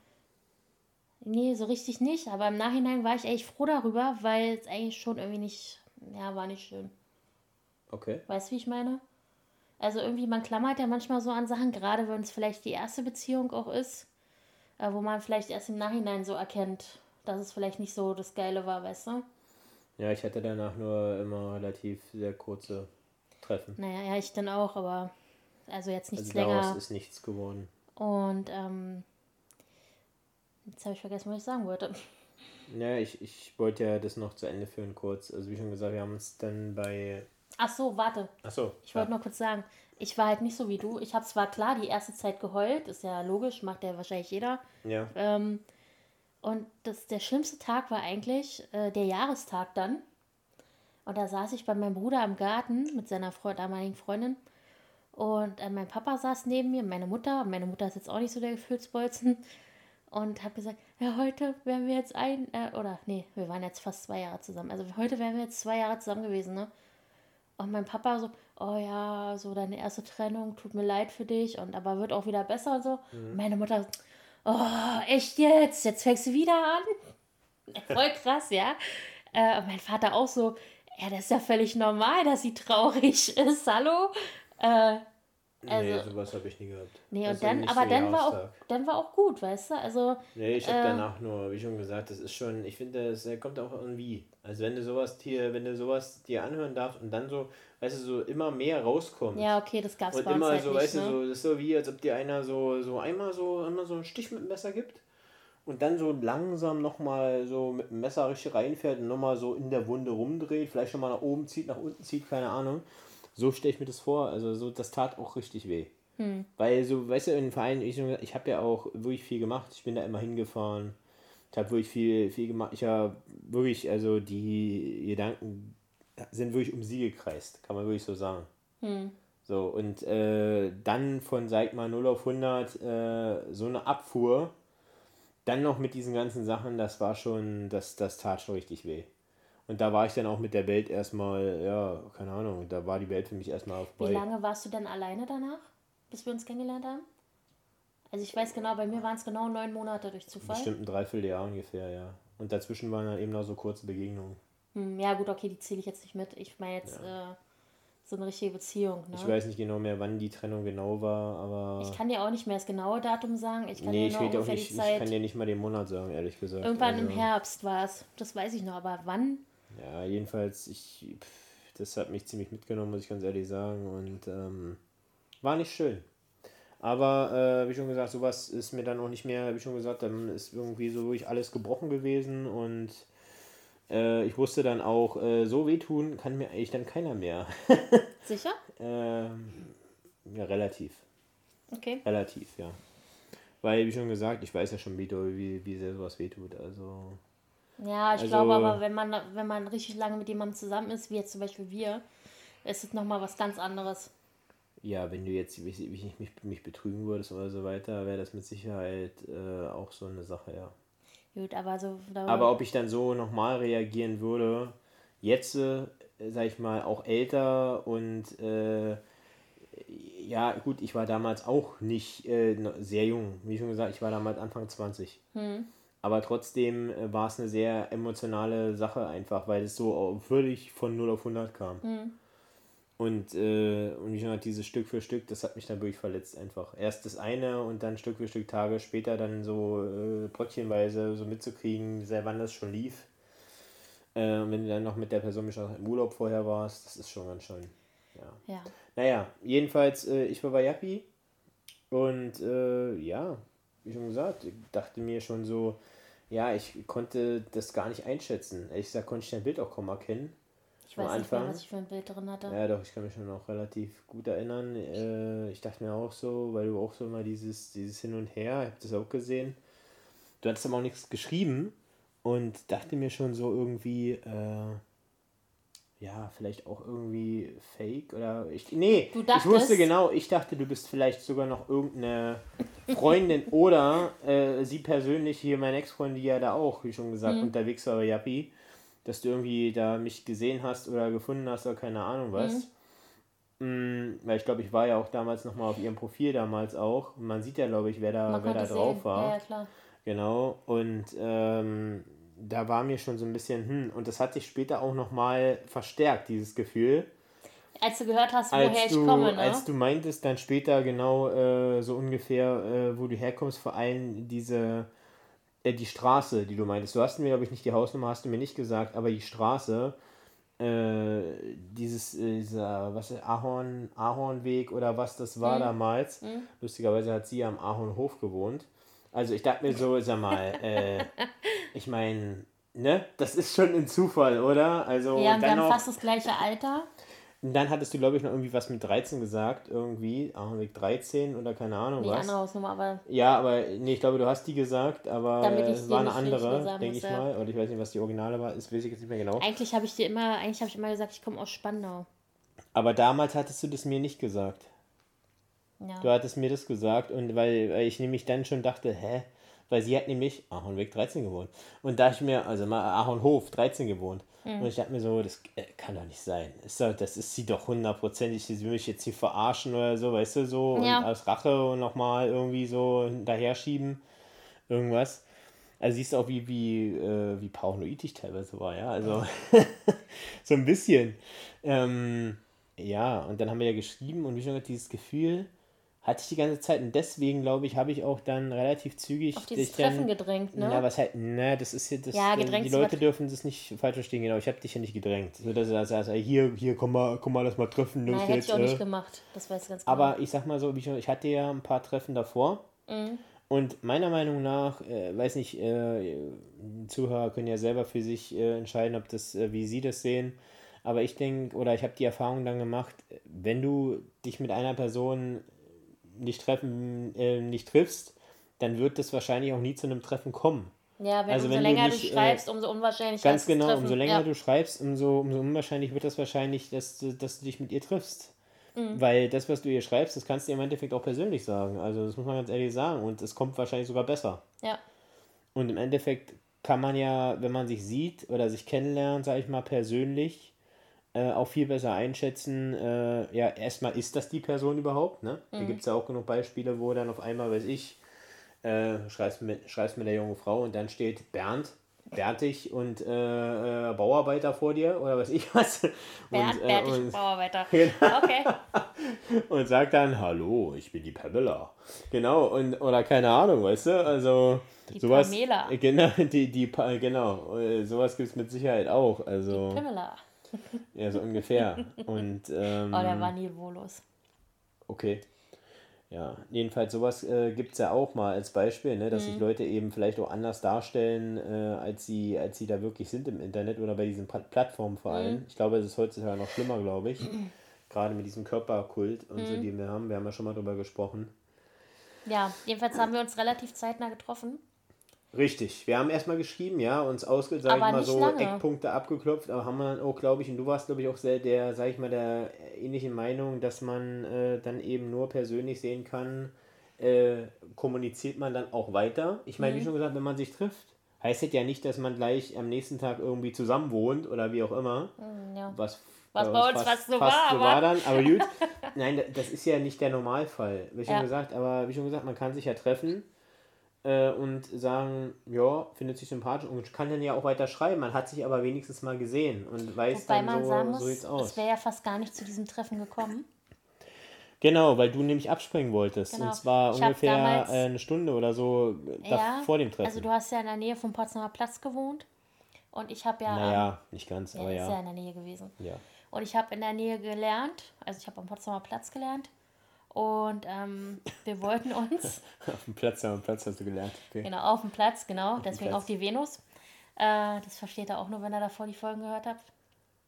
Nee, so richtig nicht. Aber im Nachhinein war ich echt froh darüber, weil es eigentlich schon irgendwie nicht. Ja, war nicht schön. Okay. Weißt du, wie ich meine? Also irgendwie, man klammert ja manchmal so an Sachen, gerade wenn es vielleicht die erste Beziehung auch ist, äh, wo man vielleicht erst im Nachhinein so erkennt, dass es vielleicht nicht so das Geile war, weißt du? Ja, ich hatte danach nur immer relativ sehr kurze Treffen. Naja, ja, ich dann auch, aber also jetzt nichts also länger. ist nichts geworden. Und ähm, Jetzt habe ich vergessen, was ich sagen wollte. Ja, ich, ich wollte ja das noch zu Ende führen kurz. Also wie schon gesagt, wir haben uns dann bei... Ach so, warte. Ach so. Ich wollte ja. noch kurz sagen, ich war halt nicht so wie du. Ich habe zwar klar die erste Zeit geheult, ist ja logisch, macht ja wahrscheinlich jeder. Ja. Ähm, und das, der schlimmste Tag war eigentlich äh, der Jahrestag dann. Und da saß ich bei meinem Bruder im Garten mit seiner Freund, damaligen Freundin. Und äh, mein Papa saß neben mir, meine Mutter. Meine Mutter ist jetzt auch nicht so der Gefühlsbolzen und habe gesagt, ja, heute wären wir jetzt ein, äh, oder nee, wir waren jetzt fast zwei Jahre zusammen. Also heute wären wir jetzt zwei Jahre zusammen gewesen, ne? Und mein Papa so, oh ja, so deine erste Trennung, tut mir leid für dich, und aber wird auch wieder besser und so. Mhm. Meine Mutter, oh, echt jetzt? Jetzt fängst du wieder an? Voll krass, ja. Äh, und mein Vater auch so, ja, das ist ja völlig normal, dass sie traurig ist, hallo? Äh, also, nee, sowas habe ich nie gehabt. Nee, und dann, aber so dann war, auch, dann war auch gut, weißt du? Also, nee, ich habe äh, danach nur, wie schon gesagt, das ist schon, ich finde, es kommt auch irgendwie. Also wenn du sowas dir, wenn du sowas dir anhören darfst und dann so, weißt du, so immer mehr rauskommt. Ja, okay, das gab's Und bei immer halt so, nicht, weißt ne? du, so, das ist so wie, als ob dir einer so, so einmal so, immer so einen Stich mit dem Messer gibt und dann so langsam nochmal so mit dem Messer richtig reinfährt und nochmal so in der Wunde rumdreht, vielleicht schon mal nach oben zieht, nach unten zieht, keine Ahnung. So stelle ich mir das vor. Also so, das tat auch richtig weh. Hm. Weil so, weißt du, in den Vereinen, ich, ich habe ja auch wirklich viel gemacht. Ich bin da immer hingefahren. Ich habe wirklich viel, viel gemacht. Ich habe wirklich, also die Gedanken sind wirklich um sie gekreist, kann man wirklich so sagen. Hm. So, und äh, dann von, sag mal, 0 auf 100 äh, so eine Abfuhr, dann noch mit diesen ganzen Sachen, das war schon, das, das tat schon richtig weh. Und da war ich dann auch mit der Welt erstmal, ja, keine Ahnung, da war die Welt für mich erstmal vorbei. Wie lange warst du denn alleine danach, bis wir uns kennengelernt haben? Also ich weiß genau, bei mir waren es genau neun Monate durch Zufall. Bestimmt ein Dreivierteljahr ungefähr, ja. Und dazwischen waren dann eben noch so kurze Begegnungen. Hm, ja gut, okay, die zähle ich jetzt nicht mit. Ich meine jetzt ja. äh, so eine richtige Beziehung. Ne? Ich weiß nicht genau mehr, wann die Trennung genau war, aber... Ich kann dir auch nicht mehr das genaue Datum sagen. Ich kann nee, dir ich, auch nicht, ich kann dir nicht mal den Monat sagen, ehrlich gesagt. Irgendwann also, im Herbst war es. Das weiß ich noch, aber wann ja, jedenfalls, ich, pff, das hat mich ziemlich mitgenommen, muss ich ganz ehrlich sagen. Und ähm, war nicht schön. Aber äh, wie schon gesagt, sowas ist mir dann auch nicht mehr, wie schon gesagt, dann ist irgendwie so wirklich alles gebrochen gewesen und äh, ich wusste dann auch, äh, so wehtun kann mir eigentlich dann keiner mehr. Sicher? Ähm, ja, relativ. Okay. Relativ, ja. Weil, wie schon gesagt, ich weiß ja schon, wie, wie, wie sehr sowas wehtut. Also ja, ich also, glaube aber, wenn man, wenn man richtig lange mit jemandem zusammen ist, wie jetzt zum Beispiel wir, ist es nochmal was ganz anderes. Ja, wenn du jetzt wie, wie ich mich, mich betrügen würdest oder so weiter, wäre das mit Sicherheit äh, auch so eine Sache, ja. Gut, aber so. Aber ob ich dann so nochmal reagieren würde, jetzt, äh, sag ich mal, auch älter und äh, ja, gut, ich war damals auch nicht äh, sehr jung. Wie schon gesagt, ich war damals Anfang 20. Hm. Aber trotzdem äh, war es eine sehr emotionale Sache einfach, weil es so völlig von 0 auf 100 kam. Mhm. Und, äh, und wie schon gesagt, dieses Stück für Stück, das hat mich dann wirklich verletzt einfach. Erst das eine und dann Stück für Stück Tage später dann so äh, bröckchenweise so mitzukriegen, sehr wann das schon lief. Äh, und wenn du dann noch mit der Person schon im Urlaub vorher warst, das ist schon ganz schön. Ja. ja. Naja, jedenfalls, äh, ich war bei Yappi und äh, ja, wie schon gesagt, ich dachte mir schon so, ja, ich konnte das gar nicht einschätzen. Ehrlich gesagt konnte ich dein Bild auch kaum erkennen. Ich weiß Anfang. nicht mehr, was ich für ein Bild drin hatte. Ja, doch, ich kann mich schon noch relativ gut erinnern. Äh, ich dachte mir auch so, weil du auch so immer dieses, dieses Hin und Her, ich habe das auch gesehen. Du hattest aber auch nichts geschrieben. und dachte mir schon so irgendwie, äh, ja, vielleicht auch irgendwie fake oder ich. Nee, ich wusste genau, ich dachte, du bist vielleicht sogar noch irgendeine Freundin oder äh, sie persönlich, hier meine Ex-Freundin, die ja da auch, wie schon gesagt, mhm. unterwegs war bei Yappi, dass du irgendwie da mich gesehen hast oder gefunden hast oder keine Ahnung was. Mhm. Mm, weil ich glaube, ich war ja auch damals nochmal auf ihrem Profil damals auch. Man sieht ja, glaube ich, wer da, wer da drauf sehen. war. Ja, ja, klar. Genau. Und ähm, da war mir schon so ein bisschen, hm, und das hat sich später auch nochmal verstärkt, dieses Gefühl. Als du gehört hast, woher du, ich komme, ne? Als du meintest dann später genau äh, so ungefähr, äh, wo du herkommst, vor allem diese, äh, die Straße, die du meintest. Du hast mir, glaube ich, nicht die Hausnummer, hast du mir nicht gesagt, aber die Straße, äh, dieses, äh, dieser, was ist, Ahorn, Ahornweg oder was das war mhm. damals. Mhm. Lustigerweise hat sie am Ahornhof gewohnt. Also ich dachte mir so, sag mal, äh, ich meine, ne, das ist schon ein Zufall, oder? Also ja, wir haben noch, fast das gleiche Alter. Und dann hattest du, glaube ich, noch irgendwie was mit 13 gesagt, irgendwie, Ahornweg 13 oder keine Ahnung nee, was. andere Hausnummer, aber... Ja, aber, nee, ich glaube, du hast die gesagt, aber es war eine andere, denke ich ja. mal. Oder ich weiß nicht, was die Originale war, das weiß ich jetzt nicht mehr genau. Eigentlich habe ich dir immer, eigentlich habe ich immer gesagt, ich komme aus Spandau. Aber damals hattest du das mir nicht gesagt. Ja. Du hattest mir das gesagt und weil, weil ich nämlich dann schon dachte, hä? Weil sie hat nämlich Ahornweg 13 gewohnt. Und da ich mir, also mal Ahornhof 13 gewohnt. Mhm. Und ich dachte mir so, das äh, kann doch nicht sein. Ist doch, das ist sie doch hundertprozentig, sie will mich jetzt hier verarschen oder so, weißt du, so. Ja. Und aus Rache und nochmal irgendwie so hinterher schieben. Irgendwas. Also siehst du auch, wie, wie, äh, wie paranoid ich teilweise war, ja. Also so ein bisschen. Ähm, ja, und dann haben wir ja geschrieben und wie schon gesagt, dieses Gefühl, hatte ich die ganze Zeit und deswegen glaube ich, habe ich auch dann relativ zügig auf dieses Treffen dann, gedrängt, ne? Na, was halt, na, das ist hier das, ja, gedrängt die Leute dürfen das nicht falsch verstehen, genau. Ich habe dich ja nicht gedrängt, so dass du sagst, hier, hier, komm mal, komm mal, lass mal treffen. Nein, hätte ich auch äh. nicht gemacht. Das weiß ich ganz genau. Aber ich sag mal so, ich hatte ja ein paar Treffen davor. Mhm. Und meiner Meinung nach, äh, weiß nicht, äh, Zuhörer können ja selber für sich äh, entscheiden, ob das, äh, wie sie das sehen. Aber ich denke, oder ich habe die Erfahrung dann gemacht, wenn du dich mit einer Person nicht treffen, äh, nicht triffst, dann wird das wahrscheinlich auch nie zu einem Treffen kommen. Ja, wenn also umso wenn länger du, nicht, du schreibst, äh, umso unwahrscheinlicher Ganz genau, umso länger ja. du schreibst, umso, umso unwahrscheinlich wird das wahrscheinlich, dass, dass du dich mit ihr triffst. Mhm. Weil das, was du ihr schreibst, das kannst du im Endeffekt auch persönlich sagen. Also das muss man ganz ehrlich sagen. Und es kommt wahrscheinlich sogar besser. Ja. Und im Endeffekt kann man ja, wenn man sich sieht oder sich kennenlernt, sage ich mal, persönlich, äh, auch viel besser einschätzen, äh, ja, erstmal ist das die Person überhaupt, ne? Mhm. Da gibt es ja auch genug Beispiele, wo dann auf einmal, weiß ich, äh, schreibst, mit, schreibst mit der jungen Frau und dann steht Bernd, Bärtig und äh, äh, Bauarbeiter vor dir oder was ich was. Bernd, und, äh, Bärtig und, Bauarbeiter. Genau. Okay. und sagt dann, hallo, ich bin die Pamela. Genau, und oder keine Ahnung, weißt du, also die sowas. Pamela. Genau, die, die, genau, äh, sowas gibt es mit Sicherheit auch. Also, die Pamela. Ja, so ungefähr. Und, ähm, oh, der war niveaulos. Okay. Ja, jedenfalls sowas äh, gibt es ja auch mal als Beispiel, ne, dass mhm. sich Leute eben vielleicht auch anders darstellen, äh, als, sie, als sie da wirklich sind im Internet oder bei diesen Plattformen vor allem. Mhm. Ich glaube, es ist heutzutage noch schlimmer, glaube ich. Gerade mit diesem Körperkult und mhm. so, den wir haben. Wir haben ja schon mal drüber gesprochen. Ja, jedenfalls haben wir uns relativ zeitnah getroffen. Richtig. Wir haben erstmal geschrieben, ja, uns ausge, sag ich mal so, lange. Eckpunkte abgeklopft, aber haben wir dann auch, glaube ich, und du warst, glaube ich, auch sehr der, sag ich mal, der ähnlichen Meinung, dass man äh, dann eben nur persönlich sehen kann, äh, kommuniziert man dann auch weiter. Ich meine, mhm. wie schon gesagt, wenn man sich trifft, heißt das ja nicht, dass man gleich am nächsten Tag irgendwie zusammen wohnt oder wie auch immer. Mhm, ja. Was was bei uns fast, fast so fast war. So war dann, aber gut. Nein, das ist ja nicht der Normalfall. Wie schon ja. gesagt, aber wie schon gesagt, man kann sich ja treffen äh, und sagen, ja, findet sich sympathisch und kann dann ja auch weiter schreiben. Man hat sich aber wenigstens mal gesehen und weiß Wobei dann man so, sagen muss, so sieht's aus. Es wäre ja fast gar nicht zu diesem Treffen gekommen. Genau, weil du nämlich abspringen wolltest. Genau. Und zwar ich ungefähr damals, äh, eine Stunde oder so ja, vor dem Treffen. Also du hast ja in der Nähe vom Potsdamer Platz gewohnt. Und ich habe ja. Naja, nicht ganz, ja, aber ja. Ist ja in der Nähe gewesen. Ja. Und ich habe in der Nähe gelernt, also ich habe am Potsdamer Platz gelernt. Und ähm, wir wollten uns. auf dem Platz, auf dem Platz hast du gelernt. Okay. Genau, auf dem Platz, genau. Auf Deswegen Platz. auch die Venus. Äh, das versteht er auch nur, wenn er davor die Folgen gehört hat.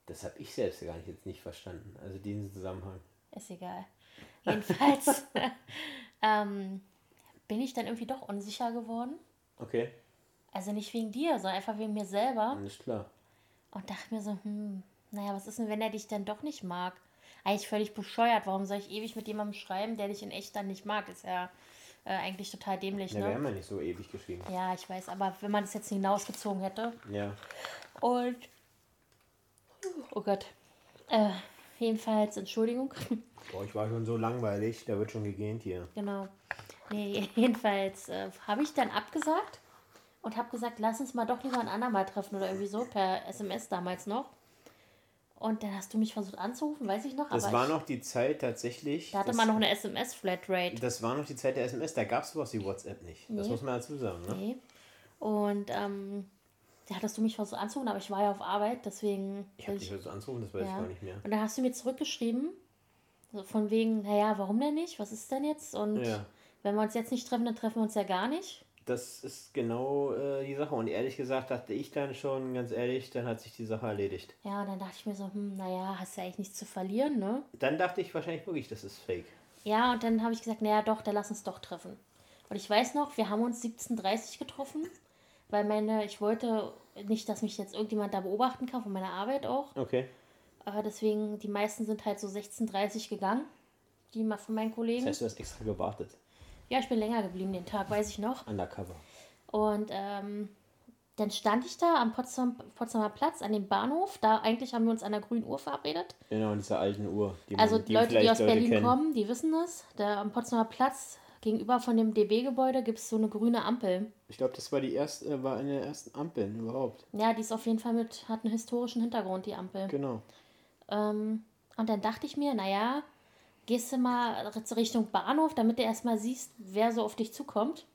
Das habe ich selbst gar nicht jetzt nicht verstanden. Also diesen Zusammenhang. Ist egal. Jedenfalls ähm, bin ich dann irgendwie doch unsicher geworden. Okay. Also nicht wegen dir, sondern einfach wegen mir selber. Ist klar. Und dachte mir so, hm, naja, was ist denn, wenn er dich dann doch nicht mag? Eigentlich völlig bescheuert. Warum soll ich ewig mit jemandem schreiben, der dich in echt dann nicht mag? Ist ja äh, eigentlich total dämlich, Ja, ne? wir haben ja nicht so ewig geschrieben. Ja, ich weiß, aber wenn man das jetzt hinausgezogen hätte. Ja. Und. Oh Gott. Äh, jedenfalls, Entschuldigung. Boah, ich war schon so langweilig, da wird schon gegähnt hier. genau. Nee, jedenfalls äh, habe ich dann abgesagt und habe gesagt, lass uns mal doch lieber ein andermal treffen oder irgendwie so, per SMS damals noch. Und dann hast du mich versucht anzurufen, weiß ich noch. Das war ich, noch die Zeit tatsächlich. da hatte das, man noch eine SMS-Flatrate. Das war noch die Zeit der SMS, da gab es sowas wie WhatsApp nicht. Das Nee. muss man dazu sagen, ne? Nee. Und ähm, da hattest du mich versucht anzurufen, aber ich war ja auf Arbeit, deswegen. Ich habe dich versucht anzurufen, das weiß ich Ja. gar nicht mehr. Und dann hast du mir zurückgeschrieben, so von wegen, naja, warum denn nicht? Was ist denn jetzt? Und Ja. wenn wir uns jetzt nicht treffen, dann treffen wir uns ja gar nicht. Das ist genau äh, die Sache. Und ehrlich gesagt dachte ich dann schon, ganz ehrlich, dann hat sich die Sache erledigt. Ja, und dann dachte ich mir so, hm, naja, hast ja eigentlich nichts zu verlieren, ne? Dann dachte ich wahrscheinlich wirklich, das ist fake. Ja, und dann habe ich gesagt, naja, doch, dann lass uns doch treffen. Und ich weiß noch, wir haben uns 17.30 getroffen, weil meine, ich wollte nicht, dass mich jetzt irgendjemand da beobachten kann, von meiner Arbeit auch. Okay. Aber deswegen, die meisten sind halt so 16.30 gegangen, die mal von meinen Kollegen. Das heißt, du hast extra gewartet. Ja, ich bin länger geblieben den Tag, weiß ich noch. Undercover. Und ähm, dann stand ich da am Potsdam, Potsdamer Platz an dem Bahnhof. Da eigentlich haben wir uns an der grünen Uhr verabredet. Genau, in dieser alten Uhr. Die Also man- die Leute, die aus Berlin kennen. kommen, die wissen das. Da am Potsdamer Platz gegenüber von dem DB-Gebäude gibt es so eine grüne Ampel. Ich glaube, das war die erste, äh, war eine der ersten Ampeln überhaupt. Ja, die ist auf jeden Fall mit, hat einen historischen Hintergrund, die Ampel. Genau. Ähm, und dann dachte ich mir, naja, gehst du mal Richtung Bahnhof, damit du erstmal siehst, wer so auf dich zukommt.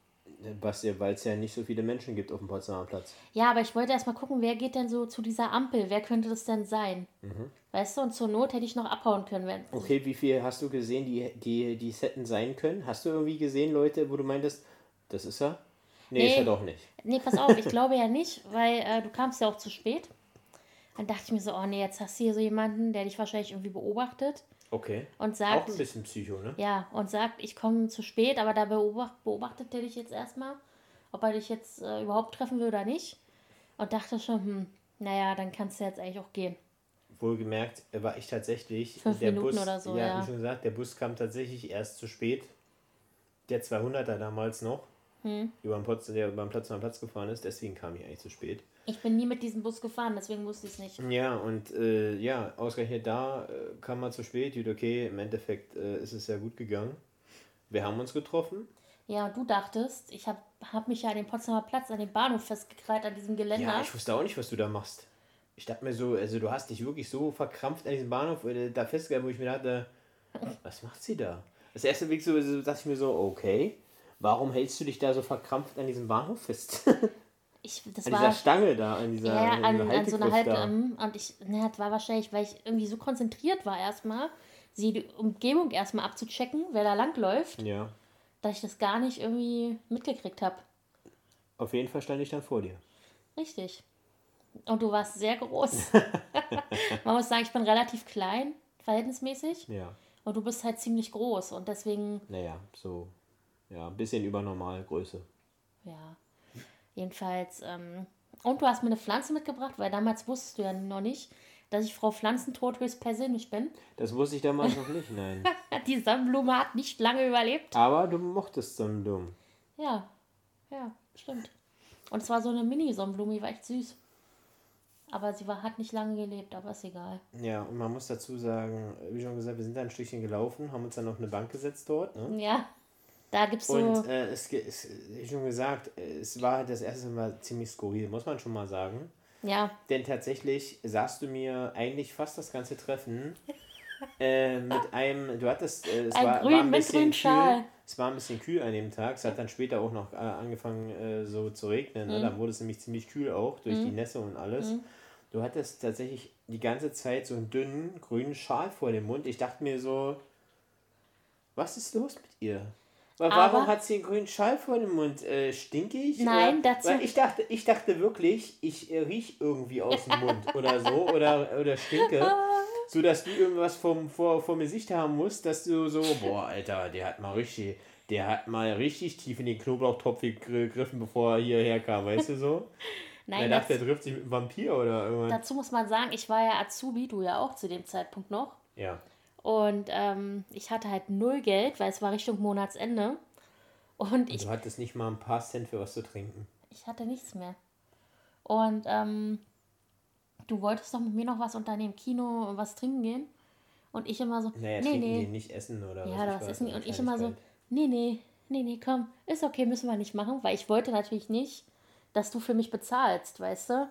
Was ja, weil es ja nicht so viele Menschen gibt auf dem Potsdamer Platz. Ja, aber ich wollte erstmal gucken, wer geht denn so zu dieser Ampel? Wer könnte das denn sein? Weißt du, und zur Not hätte ich noch abhauen können. Wenn, Okay, wie viel hast du gesehen, die, die, die es hätten sein können? Hast du irgendwie gesehen, Leute, wo du meintest, das ist er? Nee, ist Nee. er doch nicht. Nee, pass auf, ich glaube ja nicht, weil äh, du kamst ja auch zu spät. Dann dachte ich mir so, oh nee, jetzt hast du hier so jemanden, der dich wahrscheinlich irgendwie beobachtet Okay. und Auch sagt, ein bisschen Psycho, ne? ja, und sagt, ich komme zu spät, aber da beobacht, beobachtet der dich jetzt erstmal, ob er dich jetzt äh, überhaupt treffen will oder nicht. Und dachte schon, hm, naja, dann kannst du jetzt eigentlich auch gehen. Wohlgemerkt, war ich tatsächlich. Fünf der Minuten Bus, oder so, ja. ja. Wie schon gesagt, der Bus kam tatsächlich erst zu spät. Der 200er damals noch, Hm. über den Platz, der über den Platz am Platz gefahren ist, deswegen kam ich eigentlich zu spät. Ich bin nie mit diesem Bus gefahren, deswegen wusste ich es nicht. Ja, und äh, ja, ausgerechnet da äh, kam man zu spät. Gut, okay, im Endeffekt äh, ist es ja gut gegangen. Wir haben uns getroffen. Ja, und du dachtest, ich habe hab mich ja an dem Potsdamer Platz, an dem Bahnhof festgekrallt, an diesem Geländer. Ja, ich wusste auch nicht, was du da machst. Ich dachte mir so, also du hast dich wirklich so verkrampft an diesem Bahnhof äh, da festgehalten, wo ich mir dachte, was macht sie da? Das erste Weg so dachte ich mir so, okay, warum hältst du dich da so verkrampft an diesem Bahnhof fest? an ich, das dieser war Stange da, an dieser ja, an, dieser an so einer ähm, Und ich, ne, das war wahrscheinlich, weil ich irgendwie so konzentriert war erstmal, sie die Umgebung erstmal abzuchecken, wer da langläuft, Ja, dass ich das gar nicht irgendwie mitgekriegt habe. auf jeden Fall stand ich dann vor dir. Richtig. Und du warst sehr groß. Man muss sagen, ich bin relativ klein, verhältnismäßig. Ja, Und du bist halt ziemlich groß. Und deswegen, naja, so, ja, ein bisschen über Normalgröße. ja. Jedenfalls, ähm, und du hast mir eine Pflanze mitgebracht, weil damals wusstest du ja noch nicht, dass ich Frau Pflanzentod höchstpersönlich bin. Das wusste ich damals noch nicht, nein. Die Sonnenblume hat nicht lange überlebt. Aber du mochtest so einen Dumm. Ja, ja, stimmt. Und es war so eine Mini-Sonnenblume, die war echt süß. Aber sie war, hat nicht lange gelebt, aber ist egal. Ja, und man muss dazu sagen, wie schon gesagt, wir sind da ein Stückchen gelaufen, haben uns dann auf eine Bank gesetzt dort. Ne? Ja, da gibt es so. Und äh, es, wie schon gesagt, es war das erste Mal ziemlich skurril, muss man schon mal sagen. ja, Denn tatsächlich saßt du mir eigentlich fast das ganze Treffen äh, mit einem, du hattest, äh, es Ein war, grün- war ein bisschen kühl. Es war ein bisschen kühl an dem Tag. Es hat dann später auch noch äh, angefangen äh, so zu regnen. Mhm. Ne? Da wurde es nämlich ziemlich kühl auch durch die Nässe und alles. Du hattest tatsächlich die ganze Zeit so einen dünnen grünen Schal vor dem Mund. Ich dachte mir so, was ist los mit ihr? Wa- Warum Aber- hat sie einen grünen Schal vor dem Mund? Äh, stinkig? Nein, oder? dazu- Weil ich dachte, ich dachte wirklich, ich äh, riech irgendwie aus dem Mund oder so oder, oder stinke. So dass du irgendwas vom, vor, vor mir Sicht haben musst, dass du so, boah, Alter, der hat mal richtig, Der hat mal richtig tief in den Knoblauchtopf gegriffen, bevor er hierher kam, weißt du so? Nein, er dachte, er trifft sich mit einem Vampir oder irgendwas. Dazu muss man sagen, ich war ja Azubi, du ja auch zu dem Zeitpunkt noch. Ja. Und ähm, ich hatte halt null Geld, weil es war Richtung Monatsende. Und ich. Du hattest nicht mal ein paar Cent für was zu trinken. Ich hatte nichts mehr. Und ähm, du wolltest doch mit mir noch was unternehmen, Kino und was trinken gehen. Und ich immer so, naja, nee, nee. nicht essen oder ja, was. Ja, was essen. Und ich immer so, nee, nee, nee, nee, komm, ist okay, müssen wir nicht machen, weil ich wollte natürlich nicht, dass du für mich bezahlst, weißt du?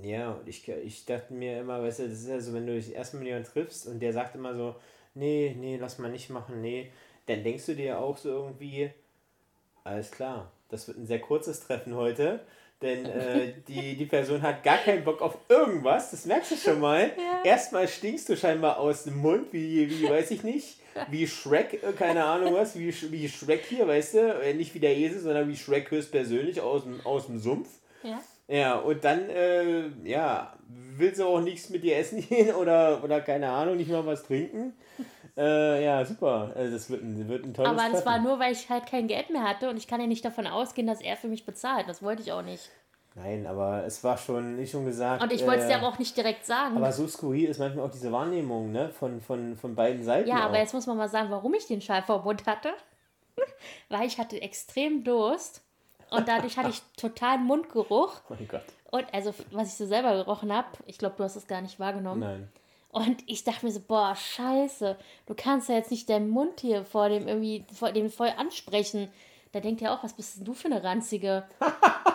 Ja, und ich, ich dachte mir immer, weißt du, das ist ja so, wenn du dich erstmal mit jemandem triffst und der sagt immer so, nee, nee, lass mal nicht machen, nee, dann denkst du dir auch so irgendwie, alles klar, das wird ein sehr kurzes Treffen heute denn äh, die, die Person hat gar keinen Bock auf irgendwas, das merkst du schon mal. Ja. Erstmal stinkst du scheinbar aus dem Mund, wie, wie weiß ich nicht, wie Shrek, äh, keine Ahnung was, wie, wie Shrek hier, weißt du, nicht wie der Esel, sondern wie Shrek höchstpersönlich aus dem, aus dem Sumpf. Ja. Ja, und dann, äh, ja, willst du auch nichts mit dir essen gehen oder, oder keine Ahnung, nicht mal was trinken? Äh, ja, super. Also das wird ein, wird ein tolles Aber das Treffen. war nur, weil ich halt kein Geld mehr hatte und ich kann ja nicht davon ausgehen, dass er für mich bezahlt. Das wollte ich auch nicht. Nein, aber es war schon, wie schon gesagt. Und ich wollte es äh, dir aber auch nicht direkt sagen. Aber so skurril ist manchmal auch diese Wahrnehmung, ne? Von, von, von beiden Seiten. Ja, auch. aber jetzt muss man mal sagen, warum ich den Schal vor Mund hatte. weil ich hatte extrem Durst und dadurch hatte ich totalen Mundgeruch. Oh mein Gott. Und also, was ich so selber gerochen habe, ich glaube, du hast es gar nicht wahrgenommen. Nein. Und ich dachte mir so, boah, scheiße, du kannst ja jetzt nicht deinen Mund hier vor dem irgendwie, vor dem voll ansprechen. Da denkt er auch, was bist denn du für eine Ranzige?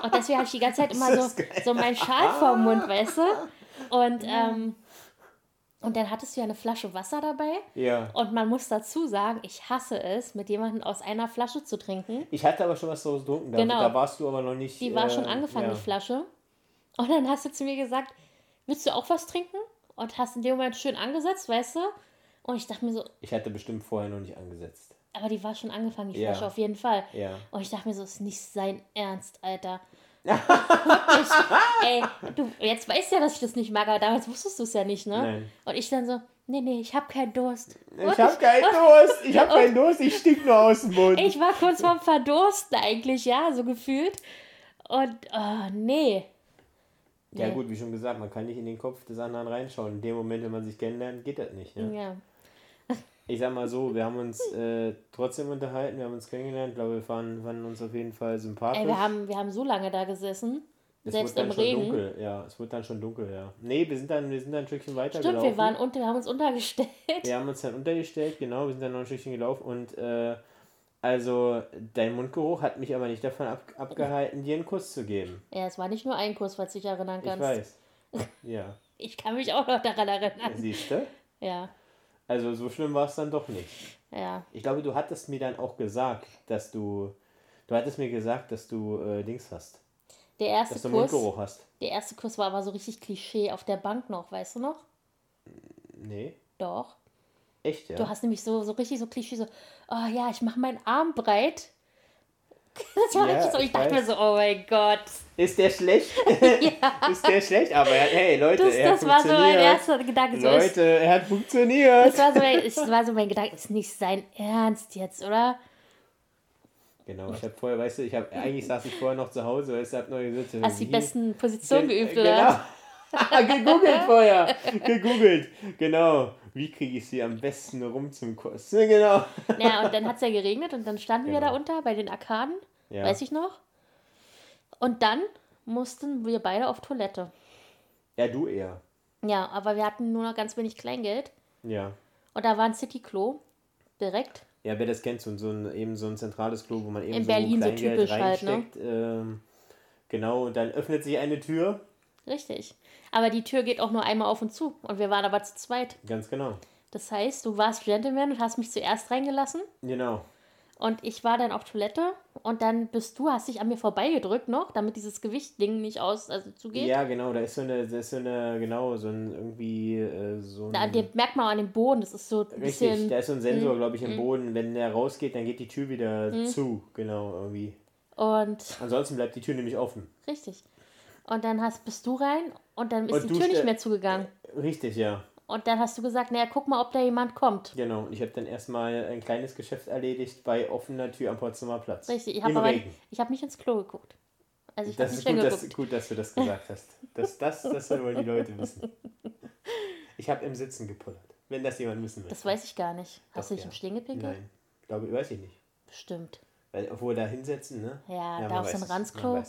Und deswegen habe ich die ganze Zeit immer so, so meinen Schal vor dem Mund, weißt du? Und, ähm, und dann hattest du ja eine Flasche Wasser dabei. Ja. Und man muss dazu sagen, ich hasse es, mit jemandem aus einer Flasche zu trinken. Ich hatte aber schon was so getrunken, da, genau. da warst du aber noch nicht. Die war äh, schon angefangen, ja. die Flasche. Und dann hast du zu mir gesagt, willst du auch was trinken? Und hast in dem Moment schön angesetzt, weißt du? Und ich dachte mir so. Ich hatte bestimmt vorher noch nicht angesetzt. Aber die war schon angefangen, die ja. Flasche auf jeden Fall. Ja. Und ich dachte mir so, ist nicht sein Ernst, Alter. ey, du, jetzt weißt du ja, dass ich das nicht mag, aber damals wusstest du es ja nicht, ne? Nein. Und ich dann so, nee, nee, ich hab keinen Durst. Und ich hab keinen Durst, ich hab keinen Durst, ich stink nur aus dem Mund. Ich war kurz vorm Verdursten eigentlich, ja, so gefühlt. Und, oh, nee. Ja, gut, wie schon gesagt, man kann nicht in den Kopf des anderen reinschauen. In dem Moment, wenn man sich kennenlernt, geht das nicht. Ne? Ja. Ich sag mal so, wir haben uns äh, trotzdem unterhalten, wir haben uns kennengelernt. Ich glaube, wir fanden, fanden uns auf jeden Fall sympathisch. Ey, wir haben, wir haben so lange da gesessen. Es selbst im Regen. Dunkel, ja, es wird dann schon dunkel, ja. Nee, wir sind dann, wir sind dann ein Stückchen weiter Stimmt, gelaufen. wir waren unter, wir haben uns untergestellt. Wir haben uns dann untergestellt, genau, wir sind dann noch ein Stückchen gelaufen und äh, also, dein Mundgeruch hat mich aber nicht davon ab, abgehalten, dir einen Kuss zu geben. Ja, es war nicht nur ein Kuss, falls du dich erinnern kannst. Ich weiß. Ja. ich kann mich auch noch daran erinnern. Siehst du? Ja. Also, so schlimm war es dann doch nicht. Ja. Ich glaube, du hattest mir dann auch gesagt, dass du. Du hattest mir gesagt, dass du äh, Dings hast. Der erste dass du Kuss. Mundgeruch hast. Der erste Kuss war aber so richtig Klischee auf der Bank noch, weißt du noch? Nee. Doch. Echt, ja? Du hast nämlich so, so richtig so Klischee, so, oh ja, ich mache meinen Arm breit. Das war ja, richtig so, ich, ich dachte mir so, oh mein Gott. Ist der schlecht? ja. Ist der schlecht? Aber hey, Leute, das, er hat Das war so mein erster Gedanke. So Leute, ist, er hat funktioniert. Das war, so mein, das war so mein Gedanke, ist nicht sein Ernst jetzt, oder? Genau, ich habe vorher, weißt du, ich habe eigentlich saß ich vorher noch zu Hause, weißt du, hab neu gesetzt. Hast die besten Positionen geübt, oder? Genau. gegoogelt vorher. Gegoogelt. Genau wie kriege ich sie am besten rum zum Kuss? Genau. Ja, und dann hat es ja geregnet und dann standen genau. wir da unter bei den Arkaden, ja. weiß ich noch. Und dann mussten wir beide auf Toilette. Ja, du eher. Ja, aber wir hatten nur noch ganz wenig Kleingeld. Ja. Und da war ein City-Klo direkt. Ja, wer das kennt, so, so ein, eben so ein zentrales Klo, wo man eben In so Berlin Kleingeld so typisch halt, ne? Ähm, genau, und dann öffnet sich eine Tür Richtig. Aber die Tür geht auch nur einmal auf und zu. Und wir waren aber zu zweit. Ganz genau. Das heißt, du warst Gentleman und hast mich zuerst reingelassen. Genau. Und ich war dann auf Toilette und dann bist du, hast dich an mir vorbeigedrückt noch, damit dieses Gewichtding nicht aus, also zugeht. Ja, genau, da ist so eine, da ist so eine, genau, so ein irgendwie äh, so ein. Da, den merkt man an dem Boden, das ist so ein Richtig, bisschen. da ist so ein Sensor, glaube ich, im mm. Boden. Wenn der rausgeht, dann geht die Tür wieder mm. zu, genau, irgendwie. Und. Ansonsten bleibt die Tür nämlich offen. Richtig. Und dann hast, bist du rein und dann ist und die Tür nicht mehr zugegangen. Richtig, ja. Und dann hast du gesagt, naja, guck mal, ob da jemand kommt. Genau, und ich habe dann erstmal ein kleines Geschäft erledigt bei offener Tür am Potsdamer Platz. Richtig, ich habe aber ich hab nicht ins Klo geguckt. Also ich das ist gut dass, gut, dass du das gesagt hast. Das, das, das sollen wohl die Leute wissen. Ich habe im Sitzen gepullert, wenn das jemand wissen will. Das weiß ich gar nicht. Hast Doch, du dich ja. im Stehen gepinkelt? Nein, glaube, weiß ich nicht. Bestimmt. Weil, obwohl da hinsetzen, ne? Ja, ja da auf so ein Ranzklo.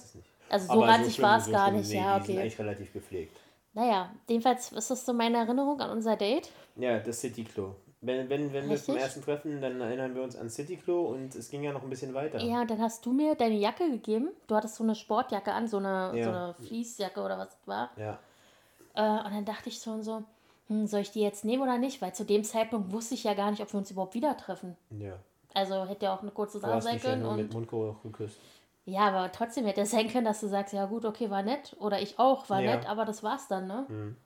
Also so ranzig so war es gar nicht, nee, ja, okay. Die sind eigentlich relativ gepflegt. Naja, jedenfalls ist das so meine Erinnerung an unser Date. Ja, das City-Klo. Wenn, wenn, wenn wir zum ersten treffen, dann erinnern wir uns an City-Klo und es ging ja noch ein bisschen weiter. Ja, und dann hast du mir deine Jacke gegeben. Du hattest so eine Sportjacke an, so eine, ja. so eine Fließjacke oder was das war. Ja. Äh, und dann dachte ich so und so, hm, soll ich die jetzt nehmen oder nicht? Weil zu dem Zeitpunkt wusste ich ja gar nicht, ob wir uns überhaupt wieder treffen. Ja. Also hätte ja auch eine kurze Sache sein können. Ja und mit Mundgeruch geküsst. Ja, aber trotzdem hätte es sein können, dass du sagst, ja gut, okay, war nett. Oder ich auch, war ja. nett, aber das war's dann, ne? Mhm.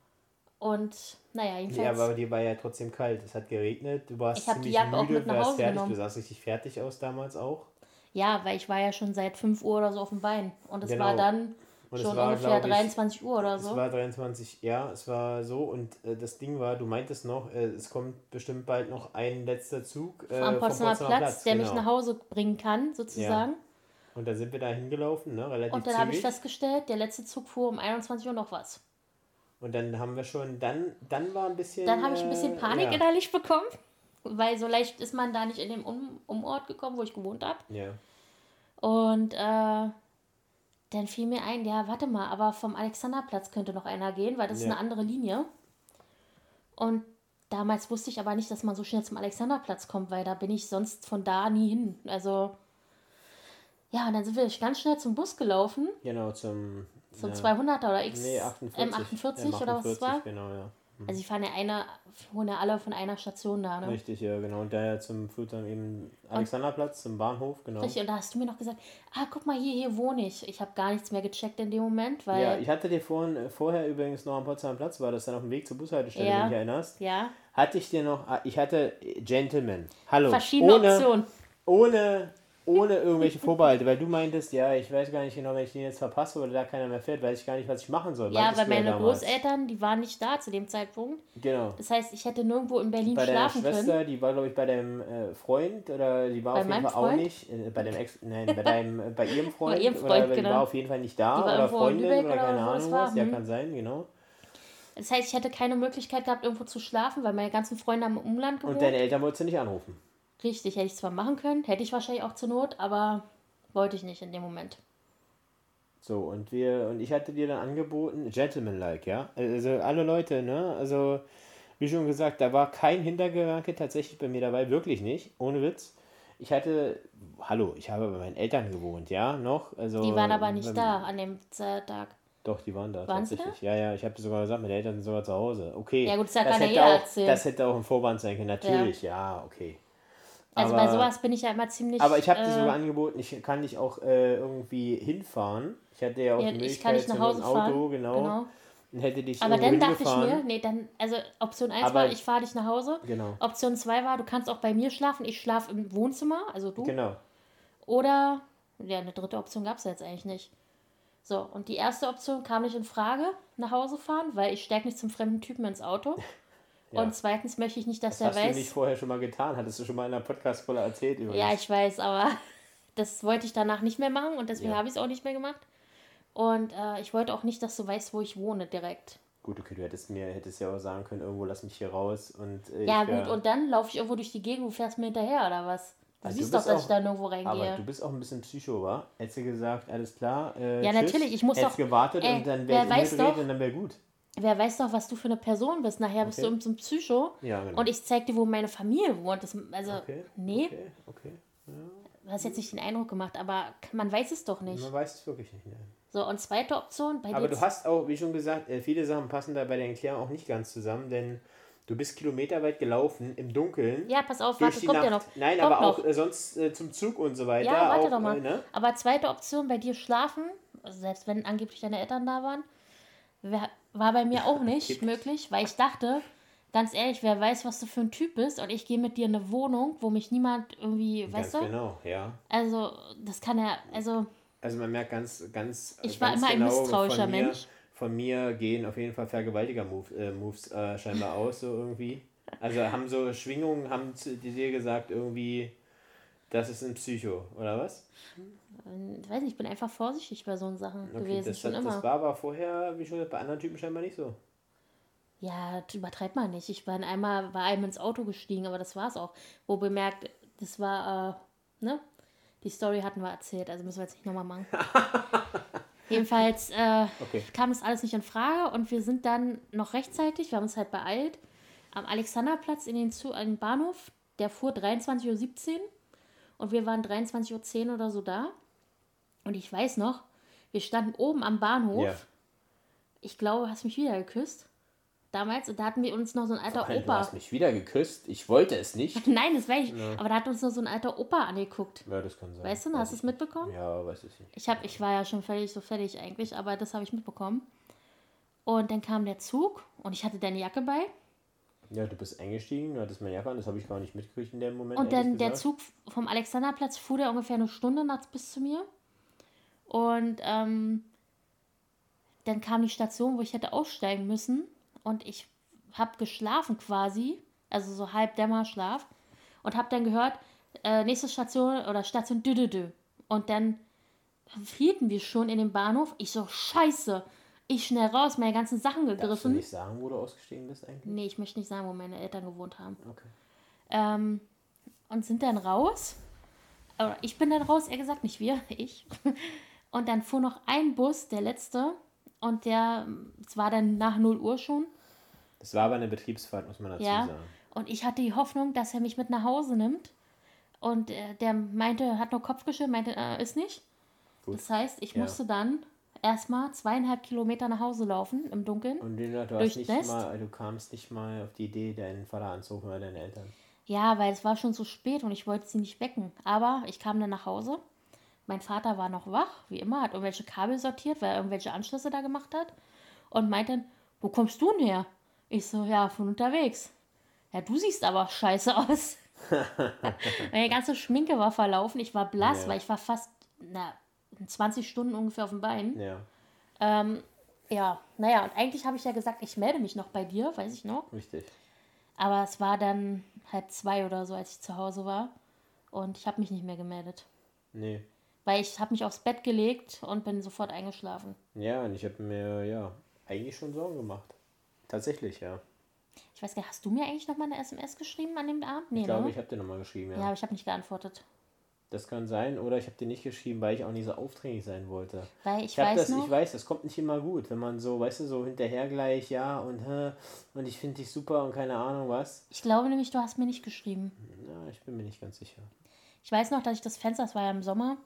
Und naja, jedenfalls. Ja, aber dir war ja trotzdem kalt. Es hat geregnet. Du warst ich ziemlich die Jacke müde, auch Hause fertig. Genommen. Du sahst richtig fertig aus damals auch. Ja, weil ich war ja schon seit 5 Uhr oder so auf dem Bein. Und es genau. war dann und schon war, ungefähr 23 Uhr oder so. Es war 23, ja, es war so. Und äh, das Ding war, du meintest noch, äh, es kommt bestimmt bald noch ein letzter Zug äh, am Potsdamer, Potsdamer Platz, Platz, der genau. mich nach Hause bringen kann, sozusagen. Ja. Und da sind wir da hingelaufen, ne? relativ Und dann habe ich festgestellt, der letzte Zug fuhr um 21 Uhr noch was. Und dann haben wir schon, dann, dann war ein bisschen. Dann habe ich ein bisschen äh, Panik ja. innerlich bekommen, weil so leicht ist man da nicht in den um Umort gekommen, wo ich gewohnt habe. Ja. Und äh, dann fiel mir ein, ja, warte mal, aber vom Alexanderplatz könnte noch einer gehen, weil das ja. ist eine andere Linie. Und damals wusste ich aber nicht, dass man so schnell zum Alexanderplatz kommt, weil da bin ich sonst von da nie hin. Also ja, und dann sind wir ganz schnell zum Bus gelaufen. Genau, zum. Zum ja, 200er oder X. Nee, 48. M48 M48 oder was es war. Genau, ja. Mhm. Also, die fahren ja einer, wohnen ja alle von einer Station da, ne? Richtig, ja, genau. Und daher zum Flugzeug eben Alexanderplatz, zum Bahnhof, genau. Richtig, und da hast du mir noch gesagt, ah, guck mal, hier, hier wohne ich. Ich habe gar nichts mehr gecheckt in dem Moment, weil. Ja, ich hatte dir vorhin, äh, vorher übrigens noch am Potsdamer Platz, war das dann auf dem Weg zur Bushaltestelle, ja. wenn du dich erinnerst. Ja. Hatte ich dir noch, ah, ich hatte Gentleman. Hallo. Verschiedene ohne, Optionen. Ohne ohne irgendwelche Vorbehalte, weil du meintest, ja, ich weiß gar nicht genau, wenn ich den jetzt verpasse oder da keiner mehr fährt, weiß ich gar nicht, was ich machen soll. Ja, weil meine ja Großeltern, die waren nicht da zu dem Zeitpunkt. Genau. Das heißt, ich hätte nirgendwo in Berlin bei schlafen Schwester, können. Bei Die war, glaube ich, bei deinem äh, Freund oder die war bei auf jeden Fall Freund? auch nicht. Äh, bei dem Ex, nein, bei deinem, äh, bei ihrem Freund. bei ihrem Freund, oder, genau. Die war auf jeden Fall nicht da oder Freundin oder, oder keine Ahnung was. Ja, hm. kann sein, genau. Das heißt, ich hätte keine Möglichkeit gehabt, irgendwo zu schlafen, weil meine ganzen Freunde haben im Umland gewohnt. Und deine Eltern wolltest du nicht anrufen. Richtig, hätte ich zwar machen können, hätte ich wahrscheinlich auch zur Not, aber wollte ich nicht in dem Moment. So, und wir, und ich hatte dir dann angeboten, Gentleman-like, ja. Also alle Leute, ne? Also, wie schon gesagt, da war kein Hintergedanke tatsächlich bei mir dabei, wirklich nicht, ohne Witz. Ich hatte, hallo, ich habe bei meinen Eltern gewohnt, ja, noch. Also, die waren aber nicht da an dem Tag. Doch, die waren da waren tatsächlich. Ja, ja, ich habe sogar gesagt, meine Eltern sind sogar zu Hause. Okay. Ja, gut, das, das, hätte, auch, das hätte auch ein Vorwand sein können, natürlich, ja, ja okay. Also aber, bei sowas bin ich ja immer ziemlich. Aber ich habe äh, dir sogar angeboten, ich kann dich auch äh, irgendwie hinfahren. Ich hatte ja auch ja, die Möglichkeit, ich kann nicht nach Hause Auto, fahren. genau. genau. Und hätte dich aber dann dachte ich mir, nee, dann, also Option 1 aber, war, ich fahre dich nach Hause. Genau. Option 2 war, du kannst auch bei mir schlafen, ich schlafe im Wohnzimmer, also du. Genau. Oder, ja, eine dritte Option gab es jetzt eigentlich nicht. So, und die erste Option kam nicht in Frage, nach Hause fahren, weil ich steige nicht zum fremden Typen ins Auto. Ja. Und zweitens möchte ich nicht, dass das er weiß. Das hast du nicht vorher schon mal getan, hattest du schon mal in einer Podcast-Folge erzählt übrigens. Ja, ich weiß, aber das wollte ich danach nicht mehr machen und deswegen ja. habe ich es auch nicht mehr gemacht. Und äh, ich wollte auch nicht, dass du weißt, wo ich wohne direkt. Gut, okay, du hättest mir hättest ja auch sagen können, irgendwo lass mich hier raus und äh, Ja, gut, und dann laufe ich irgendwo durch die Gegend, du fährst mir hinterher oder was? Du also siehst du doch, dass auch, ich da nirgendwo reingehe. Aber du bist auch ein bisschen Psycho, wa? Hättest du gesagt, alles klar, äh, Ja, tschüss, natürlich, ich muss doch... gewartet ey, und dann wäre ich und dann wäre gut. Wer weiß doch, was du für eine Person bist. Nachher bist du so ein Psycho. Ja, genau. Und ich zeig dir, wo meine Familie wohnt. Das, also, okay, nee. Okay, okay. Ja. Du hast jetzt nicht den Eindruck gemacht, aber man weiß es doch nicht. Man weiß es wirklich nicht. Nein. So, und zweite Option bei Aber du hast auch, wie schon gesagt, äh, viele Sachen passen da bei der Erklärung auch nicht ganz zusammen, denn du bist kilometerweit gelaufen im Dunkeln. Ja, pass auf, warte, kommt Nacht. ja noch. Nein, kommt aber auch äh, sonst äh, zum Zug und so weiter. Ja, warte auch, doch mal. Äh, ne? Aber zweite Option, bei dir schlafen, also selbst wenn angeblich deine Eltern da waren, war bei mir auch nicht möglich, weil ich dachte, ganz ehrlich, wer weiß, was du für ein Typ bist und ich gehe mit dir in eine Wohnung, wo mich niemand irgendwie, ganz weißt du? genau, ja. Also, das kann ja, also... Also man merkt ganz, ganz Ich ganz war immer genau ein misstrauischer von mir, Mensch. von mir gehen auf jeden Fall Vergewaltiger-Moves äh, äh, scheinbar aus, so irgendwie. Also haben so Schwingungen, haben die dir gesagt, irgendwie, das ist ein Psycho, oder was? Ich weiß nicht, ich bin einfach vorsichtig bei so Sachen okay, gewesen. Das, schon das, immer. das war aber vorher, wie schon bei anderen Typen scheinbar nicht so. Ja, übertreibt man nicht. Ich bin einmal, war einem ins Auto gestiegen, aber das war es auch. Wo bemerkt, das war, äh, ne? Die Story hatten wir erzählt, also müssen wir jetzt nicht nochmal machen. Jedenfalls äh, okay. kam das alles nicht in Frage und wir sind dann noch rechtzeitig, wir haben uns halt beeilt, am Alexanderplatz in den, Zu in den Bahnhof. Der fuhr 23.17 Uhr und wir waren 23.10 Uhr oder so da. Und ich weiß noch, wir standen oben am Bahnhof. Ja. Ich glaube, du hast mich wieder geküsst damals und da hatten wir uns noch so ein alter Opa. Du hast mich wieder geküsst. Ich wollte es nicht. Nein, das weiß ich. Ja. Aber da hat uns noch so ein alter Opa angeguckt. Ja, das kann sein. Weißt du, hast du es mitbekommen? Ja, weiß ich nicht. Ich, hab, ich war ja schon völlig so fertig eigentlich, aber das habe ich mitbekommen. Und dann kam der Zug und ich hatte deine Jacke bei. Ja, du bist eingestiegen, du hattest meine Jacke an, das habe ich gar nicht mitgekriegt in dem Moment. Und dann der Zug vom Alexanderplatz fuhr der ungefähr eine Stunde nachts bis zu mir. Und ähm, dann kam die Station, wo ich hätte aussteigen müssen. Und ich habe geschlafen quasi, also so halb Dämmerschlaf und habe dann gehört, äh, nächste Station oder Station dü, dü, dü. Und dann hielten wir schon in dem Bahnhof. Ich so, scheiße. Ich schnell raus, meine ganzen Sachen gegriffen. Darfst du nicht sagen, wo du ausgestiegen bist eigentlich? Nee, ich möchte nicht sagen, wo meine Eltern gewohnt haben. Okay. Ähm, und sind dann raus. Ich bin dann raus, er gesagt, nicht wir, ich. Und dann fuhr noch ein Bus, der letzte. Und der, es war dann nach 0 Uhr schon. Das war aber eine Betriebsfahrt, muss man dazu ja. sagen. Und ich hatte die Hoffnung, dass er mich mit nach Hause nimmt. Und äh, der meinte, hat nur Kopf geschüttelt, meinte, äh, ist nicht. Gut. Das heißt, ich ja. musste dann erstmal zweieinhalb Kilometer nach Hause laufen im Dunkeln. Und du, du, hast nicht mal, du kamst nicht mal auf die Idee, deinen Vater anzurufen oder deine Eltern. Ja, weil es war schon so spät und ich wollte sie nicht wecken. Aber ich kam dann nach Hause. Mein Vater war noch wach, wie immer, hat irgendwelche Kabel sortiert, weil er irgendwelche Anschlüsse da gemacht hat. Und meinte, wo kommst du denn her? Ich so, ja, von unterwegs. Ja, du siehst aber scheiße aus. Meine ganze Schminke war verlaufen. Ich war blass, ja. weil ich war fast na, 20 Stunden ungefähr auf dem Bein. Ja. Ähm, ja, naja, und eigentlich habe ich ja gesagt, ich melde mich noch bei dir, weiß ich noch. Richtig. Aber es war dann halb zwei oder so, als ich zu Hause war. Und ich habe mich nicht mehr gemeldet. Nee. Weil ich habe mich aufs Bett gelegt und bin sofort eingeschlafen. Ja, und ich habe mir, ja, eigentlich schon Sorgen gemacht. Tatsächlich, ja. Ich weiß gar nicht, hast du mir eigentlich nochmal eine SMS geschrieben an dem Abend? Nee, ich glaube, ne? ich habe dir nochmal geschrieben, ja. Ja, aber ich habe nicht geantwortet. Das kann sein, oder ich habe dir nicht geschrieben, weil ich auch nicht so aufdringlich sein wollte. Weil ich, ich weiß das, noch, Ich weiß, das kommt nicht immer gut, wenn man so, weißt du, so hinterher gleich, ja, und und ich finde dich super und keine Ahnung was. Ich glaube nämlich, du hast mir nicht geschrieben. Ja, ich bin mir nicht ganz sicher. Ich weiß noch, dass ich das Fenster, das war ja im Sommer,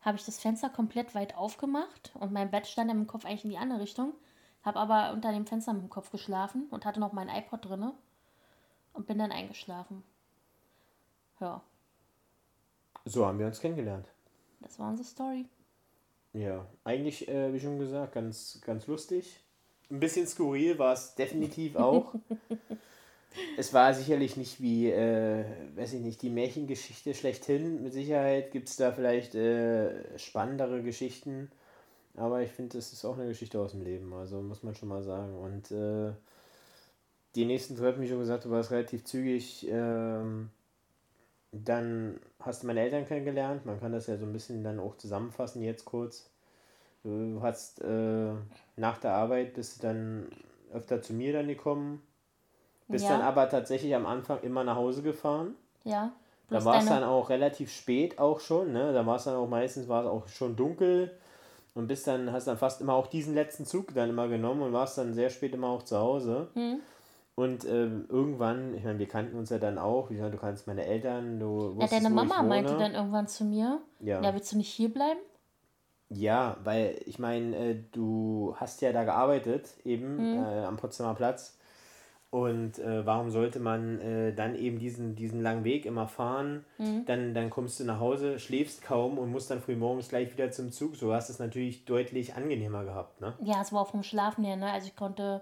habe ich das Fenster komplett weit aufgemacht und mein Bett stand im Kopf eigentlich in die andere Richtung. Habe aber unter dem Fenster mit dem Kopf geschlafen und hatte noch mein iPod drinne und bin dann eingeschlafen. Ja. So haben wir uns kennengelernt. Das war unsere Story. Ja, eigentlich, äh, wie schon gesagt, ganz, ganz lustig. Ein bisschen skurril war es definitiv auch. es war sicherlich nicht wie, äh, weiß ich nicht, die Märchengeschichte schlechthin. Mit Sicherheit gibt es da vielleicht äh, spannendere Geschichten. Aber ich finde, das ist auch eine Geschichte aus dem Leben, also muss man schon mal sagen. Und äh, die nächsten Treffen, wie schon gesagt, du warst relativ zügig. Ähm, dann hast du meine Eltern kennengelernt. Man kann das ja so ein bisschen dann auch zusammenfassen, jetzt kurz. Du hast äh, nach der Arbeit bist du dann öfter zu mir dann gekommen. Bist ja. dann aber tatsächlich am Anfang immer nach Hause gefahren. Ja. Da war es dann auch relativ spät auch schon, ne? Da war es dann auch meistens war es auch schon dunkel und bist dann, hast dann fast immer auch diesen letzten Zug dann immer genommen und warst dann sehr spät immer auch zu Hause. Mhm. Und ähm, irgendwann, ich meine, wir kannten uns ja dann auch, wie gesagt, du kannst meine Eltern, du Ja, deine Mama meinte dann irgendwann zu mir, ja. ja, willst du nicht hier bleiben? Ja, weil ich meine, äh, du hast ja da gearbeitet, eben mhm. äh, am Potsdamer Platz. Und äh, warum sollte man äh, dann eben diesen, diesen langen Weg immer fahren? Mhm. Dann, dann kommst du nach Hause, schläfst kaum und musst dann früh morgens gleich wieder zum Zug. So hast du es natürlich deutlich angenehmer gehabt, ne? Ja, es war auch vom Schlafen her, ne? Also ich konnte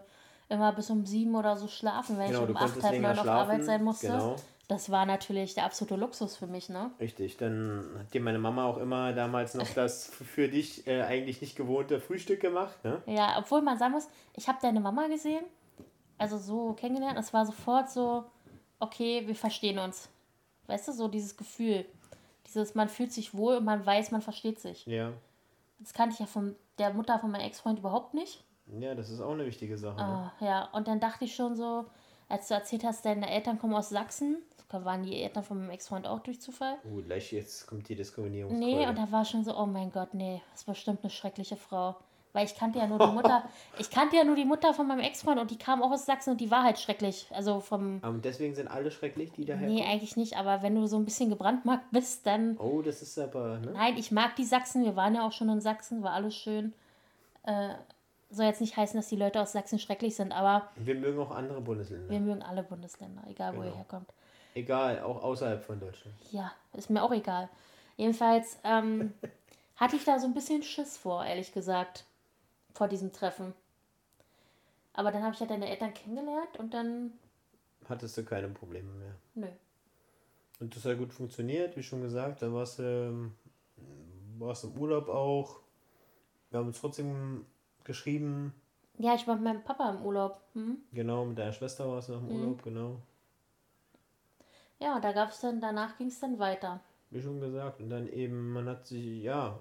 immer bis um sieben oder so schlafen, weil genau, ich um acht halt mal auf Arbeit sein musste. Genau. das war natürlich der absolute Luxus für mich, ne? Richtig, dann hat dir meine Mama auch immer damals noch das für dich äh, eigentlich nicht gewohnte Frühstück gemacht, ne? Ja, obwohl man sagen muss, ich habe deine Mama gesehen, also so kennengelernt, es war sofort so, okay, wir verstehen uns. Weißt du, so dieses Gefühl. Dieses, man fühlt sich wohl und man weiß, man versteht sich. Ja. Das kannte ich ja von der Mutter von meinem Ex-Freund überhaupt nicht. Ja, das ist auch eine wichtige Sache. Ne? Ah, ja, und dann dachte ich schon so, als du erzählt hast, deine Eltern kommen aus Sachsen, waren die Eltern von meinem Ex-Freund auch durch Zufall? Oh, gleich jetzt kommt die Diskriminierung. Nee, und da war schon so, oh mein Gott, nee, das ist bestimmt eine schreckliche Frau. Weil ich kannte ja nur die Mutter, ich kannte ja nur die Mutter von meinem Ex-Freund und die kam auch aus Sachsen und die war halt schrecklich. Also vom. Und deswegen sind alle schrecklich, die daher. Nee, eigentlich nicht, aber wenn du so ein bisschen gebrandmarkt bist, dann. Oh, das ist aber. Ne? Nein, ich mag die Sachsen, wir waren ja auch schon in Sachsen, war alles schön. Äh, soll jetzt nicht heißen, dass die Leute aus Sachsen schrecklich sind, aber. Wir mögen auch andere Bundesländer. Wir mögen alle Bundesländer, egal genau. wo ihr herkommt. Egal, auch außerhalb von Deutschland. Ja, ist mir auch egal. Jedenfalls ähm, hatte ich da so ein bisschen Schiss vor, ehrlich gesagt vor diesem Treffen. Aber dann habe ich ja deine Eltern kennengelernt und dann. Hattest du keine Probleme mehr? Nö. Und das hat gut funktioniert, wie schon gesagt. Da warst du ähm, warst im Urlaub auch. Wir haben uns trotzdem geschrieben. Ja, ich war mit meinem Papa im Urlaub. Hm? Genau, mit deiner Schwester warst du noch im mhm. Urlaub, genau. Ja, da gab es dann, danach ging es dann weiter. Wie schon gesagt. Und dann eben, man hat sich, ja,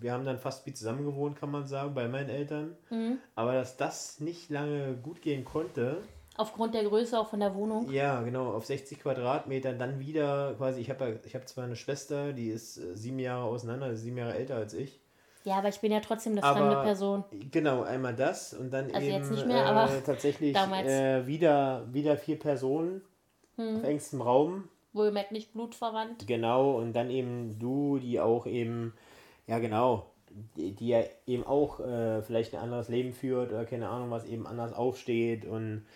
wir haben dann fast wie zusammen gewohnt, kann man sagen, bei meinen Eltern. Mhm. Aber dass das nicht lange gut gehen konnte. Aufgrund der Größe auch von der Wohnung? Ja, genau, auf 60 Quadratmetern dann wieder quasi, ich habe ich hab zwar eine Schwester, die ist äh, sieben Jahre auseinander, sieben Jahre älter als ich. Ja, aber ich bin ja trotzdem eine aber, fremde Person. Genau, einmal das und dann also eben jetzt nicht mehr, aber äh, tatsächlich äh, wieder, wieder vier Personen hm. auf engstem Raum. Wohlgemerkt nicht blutverwandt. Genau, und dann eben du, die auch eben ja, genau. Die, die ja eben auch äh, vielleicht ein anderes Leben führt oder keine Ahnung, was eben anders aufsteht. Und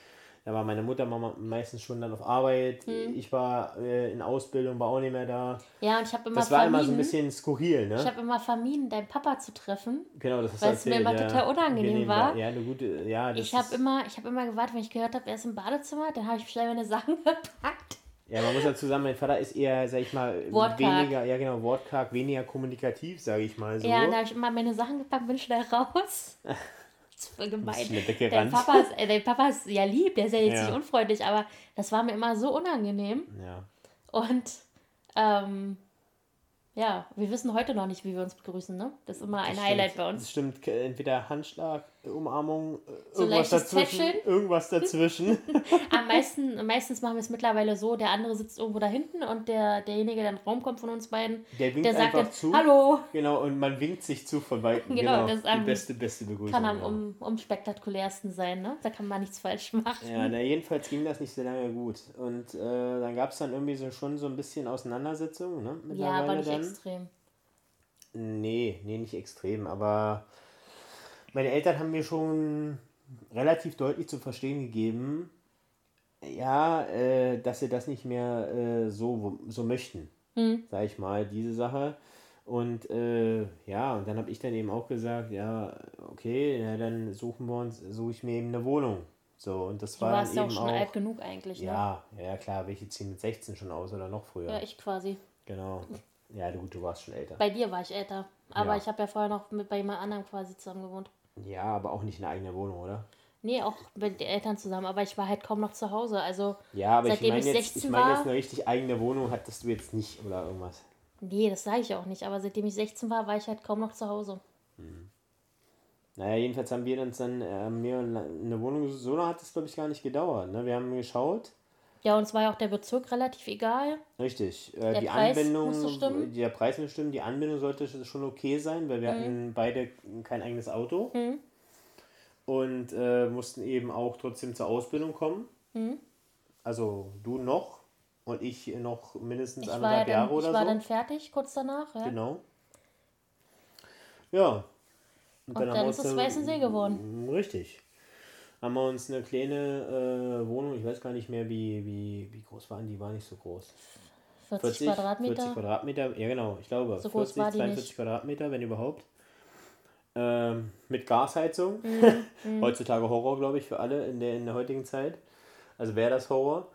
da war meine Mutter meistens schon dann auf Arbeit. Hm. Ich war äh, in Ausbildung, war auch nicht mehr da. Ja, und ich habe immer Das war vermieden, immer so ein bisschen skurril, ne? Ich habe immer vermieden, deinen Papa zu treffen. Genau, das Weil es mir immer ja, total unangenehm war. Ja, eine gute, ja. ich habe immer, hab immer gewartet, wenn ich gehört habe, er ist im Badezimmer, dann habe ich schnell meine Sachen gepackt ja, man muss dazu sagen, mein Vater ist eher, sag ich mal, wortkarg. weniger, ja genau, wortkarg, weniger kommunikativ, sage ich mal so. Ja, da habe ich immer meine Sachen gepackt, bin schnell raus. das ist voll gemein. Dein Papa, ist, äh, dein Papa ist ja lieb, der ist ja jetzt ja. nicht unfreundlich, aber das war mir immer so unangenehm. Ja. Und ähm, ja, wir wissen heute noch nicht, wie wir uns begrüßen, ne? Das ist immer ein das Highlight stimmt. bei uns. Das stimmt, irgendwer Handschlag, Umarmung, äh, so irgendwas dazwischen. Irgendwas dazwischen. Am meisten, meistens machen wir es mittlerweile so, der andere sitzt irgendwo da hinten und der, derjenige, der in den Raum kommt von uns beiden, der, der sagt dann, zu. Hallo. Genau, und man winkt sich zu von weitem. genau, genau, das ist die am, beste, beste Begrüßung. Kann am ja. um, umspektakulärsten sein, ne? Da kann man nichts falsch machen. Ja, na, jedenfalls ging das nicht so lange gut. Und äh, dann gab es dann irgendwie so schon so ein bisschen Auseinandersetzungen, ne? Ja, aber nicht dann. extrem. Nee, nee, nicht extrem, aber meine Eltern haben mir schon relativ deutlich zu verstehen gegeben, ja, äh, dass sie das nicht mehr äh, so, so möchten, mhm. sag ich mal, diese Sache. Und äh, ja, und dann habe ich dann eben auch gesagt, ja, okay, ja, dann suchen wir uns, suche ich mir eben eine Wohnung. So, und das du war warst dann ja auch schon auch, alt genug eigentlich, ne? Ja, ja klar, welche ziehen mit 16 schon aus oder noch früher. Ja, ich quasi. Genau. Ja, du, du warst schon älter. Bei dir war ich älter. Aber ja. ich habe ja vorher noch mit bei jemand anderem quasi zusammen gewohnt. Ja, aber auch nicht in eigener Wohnung, oder? Nee, auch mit den Eltern zusammen, aber ich war halt kaum noch zu Hause. Also ja, aber seitdem ich meine jetzt, ich mein jetzt eine richtig eigene Wohnung hattest du jetzt nicht oder irgendwas. Nee, das sage ich auch nicht. Aber seitdem ich 16 war, war ich halt kaum noch zu Hause. Hm. Naja, jedenfalls haben wir uns dann äh, mir eine Wohnung, so lange hat es glaube ich gar nicht gedauert. Ne? Wir haben geschaut ja, und es war ja auch der Bezirk relativ egal. Richtig. Äh, die Preis Anbindung, der Preis muss stimmen, die Anbindung sollte schon okay sein, weil wir mhm. hatten beide kein eigenes Auto. Mhm. Und äh, mussten eben auch trotzdem zur Ausbildung kommen. Mhm. Also du noch und ich noch mindestens ich anderthalb ja dann, Jahre oder so. Ich war dann fertig kurz danach, ja. Genau. Ja. Und, und dann, dann ist es Weißensee geworden. Richtig haben wir uns eine kleine äh, Wohnung, ich weiß gar nicht mehr, wie, wie, wie groß waren die, war nicht so groß. 40, 40 Quadratmeter? 40 Quadratmeter, ja genau, ich glaube. So 40, 42 nicht. Quadratmeter, wenn überhaupt. Ähm, mit Gasheizung. Mhm, mhm. Heutzutage Horror, glaube ich, für alle in der, in der heutigen Zeit. Also wäre das Horror.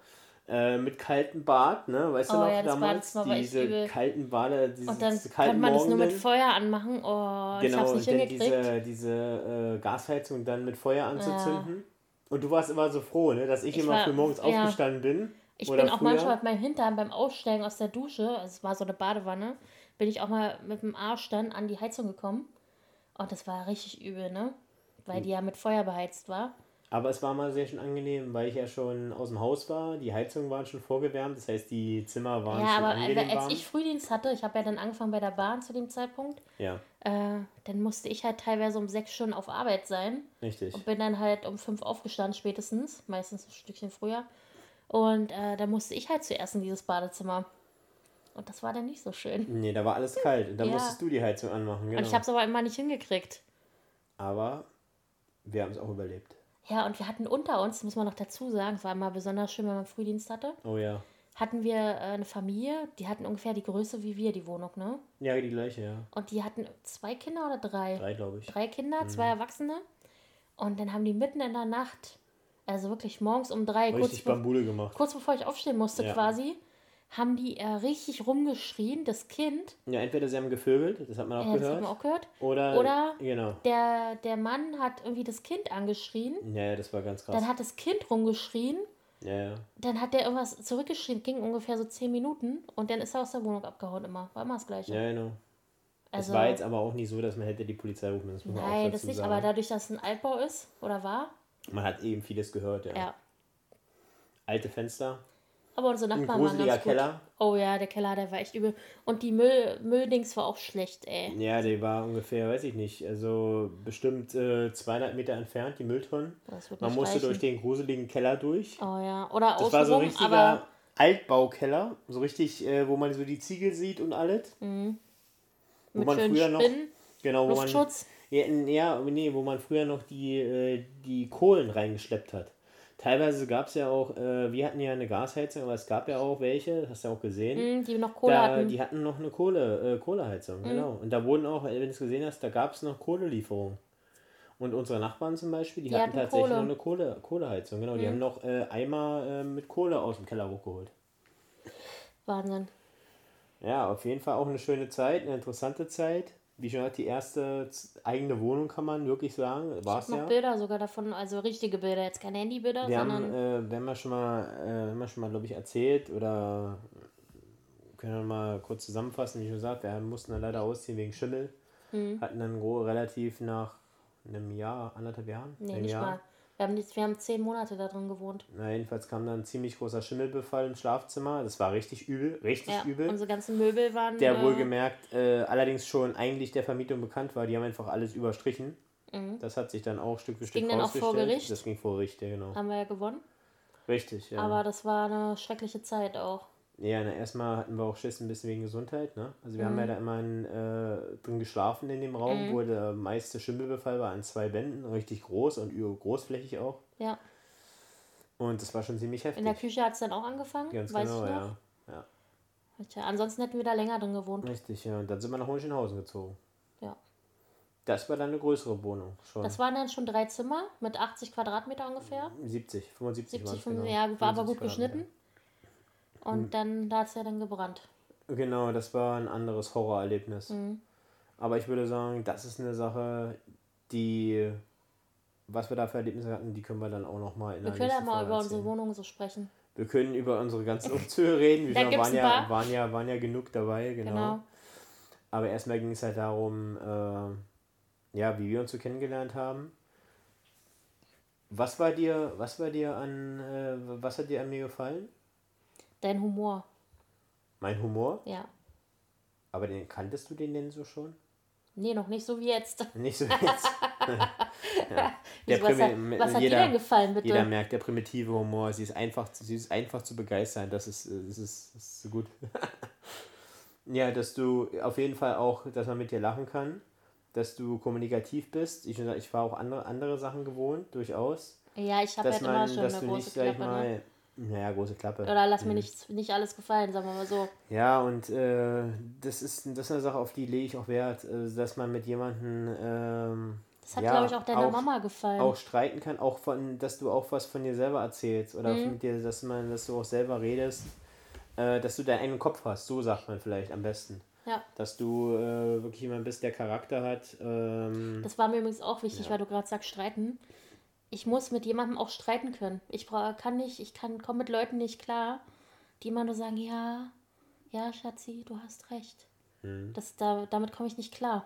Äh, mit kaltem Bad, ne? Weißt du Oh noch ja, damals? War diese kalten Bade, diese Und dann kann man das nur mit. Feuer anmachen. Oh, ich Genau, hab's und nicht dann hingekriegt. diese, diese äh, Gasheizung dann mit Feuer anzuzünden. Und du warst immer so froh, ne? Dass ich, Ich immer war- früh morgens ja. aufgestanden bin. Ich oder bin auch früher. manchmal mit meinem Hintern beim Aussteigen aus der Dusche, also es war so eine Badewanne, bin ich auch mal mit dem Arsch dann an die Heizung gekommen. Und das war richtig übel, ne? Hm. Weil die ja mit Feuer beheizt war. Aber es war mal sehr schön angenehm, weil ich ja schon aus dem Haus war. Die Heizungen waren schon vorgewärmt, das heißt, die Zimmer waren Ja, schon aber angenehm als warm. ich Frühdienst hatte, ich habe ja dann angefangen bei der Bahn zu dem Zeitpunkt, ja, äh, dann musste ich halt teilweise um sechs Stunden auf Arbeit sein. richtig. Und bin dann halt um fünf aufgestanden spätestens, meistens ein Stückchen früher. Und äh, da musste ich halt zuerst in dieses Badezimmer. Und das war dann nicht so schön. Nee, da war alles kalt. Und dann Ja. musstest du die Heizung anmachen, genau. Und ich habe es aber immer nicht hingekriegt. Aber wir haben es auch überlebt. Ja, und wir hatten unter uns, muss man noch dazu sagen, es war immer besonders schön, wenn man Frühdienst hatte, Oh ja. hatten wir äh, eine Familie, die hatten ungefähr die Größe wie wir, die Wohnung, ne? Ja, die gleiche, ja. Und die hatten zwei Kinder oder drei? Drei, glaube ich. Drei Kinder, Mhm. zwei Erwachsene. Und dann haben die mitten in der Nacht, also wirklich morgens um drei, kurz, Richtig be Bambule gemacht. kurz bevor ich aufstehen musste Ja. quasi, haben die äh, richtig rumgeschrien, das Kind, Ja, entweder sie haben gevögelt, das hat man auch äh, das hat gehört. man auch gehört, Oder, Oder- Genau. der, der Mann hat irgendwie das Kind angeschrien, Ja, ja, das war ganz krass. dann hat das Kind rumgeschrien Ja, ja. Dann hat der irgendwas zurückgeschrien, ging ungefähr so 10 Minuten und dann ist er aus der Wohnung abgehauen immer. War immer das Gleiche. Ja, genau. also, es war jetzt aber auch nicht so, dass man hätte die Polizei rufen müssen. Das nein, das nicht, sagen. aber dadurch, dass es ein Altbau ist oder war, Man hat eben vieles gehört, ja. ja. Alte Fenster, Aber unsere Nachbarn waren gruseliger ganz gut. Keller. Oh ja, der Keller, der war echt übel. Und die Müll, Mülldings war auch schlecht, ey. Ja, der war ungefähr, weiß ich nicht, also bestimmt äh, 200 Meter entfernt, die Mülltonnen. Wird Man musste reichen. durch den gruseligen Keller durch. Oh ja, oder Das war so ein richtiger Altbaukeller, so richtig, äh, wo man so die Ziegel sieht und alles. wo mit man früher noch- Spinnen, Genau, wo man, Luftschutz. ja, n- ja, nee, wo man früher noch die, äh, die Kohlen reingeschleppt hat. Teilweise gab es ja auch, äh, wir hatten ja eine Gasheizung, aber es gab ja auch welche, hast du ja auch gesehen. Hm, die noch Kohle da, hatten. Die hatten noch eine Kohle, äh, Kohleheizung, genau. Und da wurden auch, wenn du es gesehen hast, da gab es noch Kohlelieferungen. Und unsere Nachbarn zum Beispiel, die, Die hatten hatten tatsächlich Kohle. noch eine Kohle, Kohleheizung, genau. Die Mhm. haben noch äh, Eimer äh, mit Kohle aus dem Keller hochgeholt. Wahnsinn. Ja, auf jeden Fall auch eine schöne Zeit, eine interessante Zeit. Wie schon gesagt, die erste eigene Wohnung kann man wirklich sagen, war Ich es hab noch ja. Bilder sogar davon, also richtige Bilder, jetzt keine Handybilder, Wir sondern haben, äh, wenn wir schon mal, äh, wenn wir schon mal, glaube ich, erzählt oder können wir mal kurz zusammenfassen, wie schon gesagt, wir mussten dann leider ausziehen wegen Schimmel. Mhm. Hatten dann relativ nach einem Jahr, anderthalb Jahren, nee, nicht Jahr. mal. Wir haben, nicht, wir haben zehn Monate da drin gewohnt. Na, jedenfalls kam dann ein ziemlich großer Schimmelbefall im Schlafzimmer. Das war richtig übel, richtig Ja, übel. unsere ganzen Möbel waren. der äh, wohlgemerkt äh, allerdings schon eigentlich der Vermietung bekannt war. Die haben einfach alles überstrichen. Mhm. Das hat sich dann auch Stück für Stück ging dann auch vor. Gericht? Das ging vor Gericht, ja genau. Haben wir ja gewonnen. Richtig, ja. Aber das war eine schreckliche Zeit auch. Ja, na, erstmal hatten wir auch Schiss ein bisschen wegen Gesundheit. Ne? Also wir haben Mhm. ja da immer in, äh, drin geschlafen in dem Raum, wo der meiste Schimmelbefall war an zwei Wänden, richtig groß und großflächig auch. Ja. Und das war schon ziemlich heftig. In der Küche hat es dann auch angefangen. Ganz weiß genau, ich noch. ja. ja. Tja, ansonsten hätten wir da länger drin gewohnt. Richtig, ja. Und dann sind wir nach Hohenschönhausen gezogen. Ja. Das war dann eine größere Wohnung schon. Das waren dann schon drei Zimmer mit 80 Quadratmeter ungefähr. 70, 75 70, waren 75, ja, war aber 75 gut geschnitten. Und dann, da hat es ja dann gebrannt. Genau, das war ein anderes Horrorerlebnis. Mhm. Aber ich würde sagen, das ist eine Sache, die, was wir da für Erlebnisse hatten, die können wir dann auch nochmal in Wir der können ja mal Folge über unsere erzählen. Wohnung so sprechen. Wir können über unsere ganzen Umzüge reden. Wir waren, ja, waren, ja, waren ja genug dabei, genau. Genau. Aber erstmal ging es halt darum, äh, ja, wie wir uns so kennengelernt haben. Was war dir, was war dir an, äh, was hat dir an mir gefallen? Dein Humor, Mein Humor? ja. Aber den kanntest du den denn so schon? Nee, noch nicht so wie jetzt. Nicht so jetzt. ja. Der was, hat, was hat jeder, dir denn gefallen, bitte? Jeder merkt, der primitive Humor, sie ist einfach, sie ist einfach zu begeistern. Das ist, äh, das ist, das ist so gut. ja, dass du auf jeden Fall auch, dass man mit dir lachen kann, dass du kommunikativ bist. Ich, ich war auch andere, andere Sachen gewohnt, durchaus. ja, ich habe halt immer schon dass eine du große nicht, sag ich Klappe. ne? Naja, große Klappe. Oder lass mir Mhm. nicht, nicht alles gefallen, sagen wir mal so. Ja, und äh, das, ist, das ist eine Sache, auf die lege ich auch Wert, äh, dass man mit jemandem, ähm, Das hat, Ja, glaube ich, auch deiner auch- Mama gefallen. auch streiten kann, auch von, dass du auch was von dir selber erzählst oder Mhm. mit dir, dass man, dass du auch selber redest, äh, dass du deinen eigenen Kopf hast, so sagt man vielleicht am besten. ja. Dass du äh, wirklich jemand bist, der Charakter hat. Ähm, Das war mir übrigens auch wichtig, Ja. weil du gerade sagst, streiten. Ich muss mit jemandem auch streiten können. Ich kann nicht, ich kann komme mit Leuten nicht klar, die immer nur sagen, ja, ja, Schatzi, du hast recht. hm. Das, da, damit komme ich nicht klar.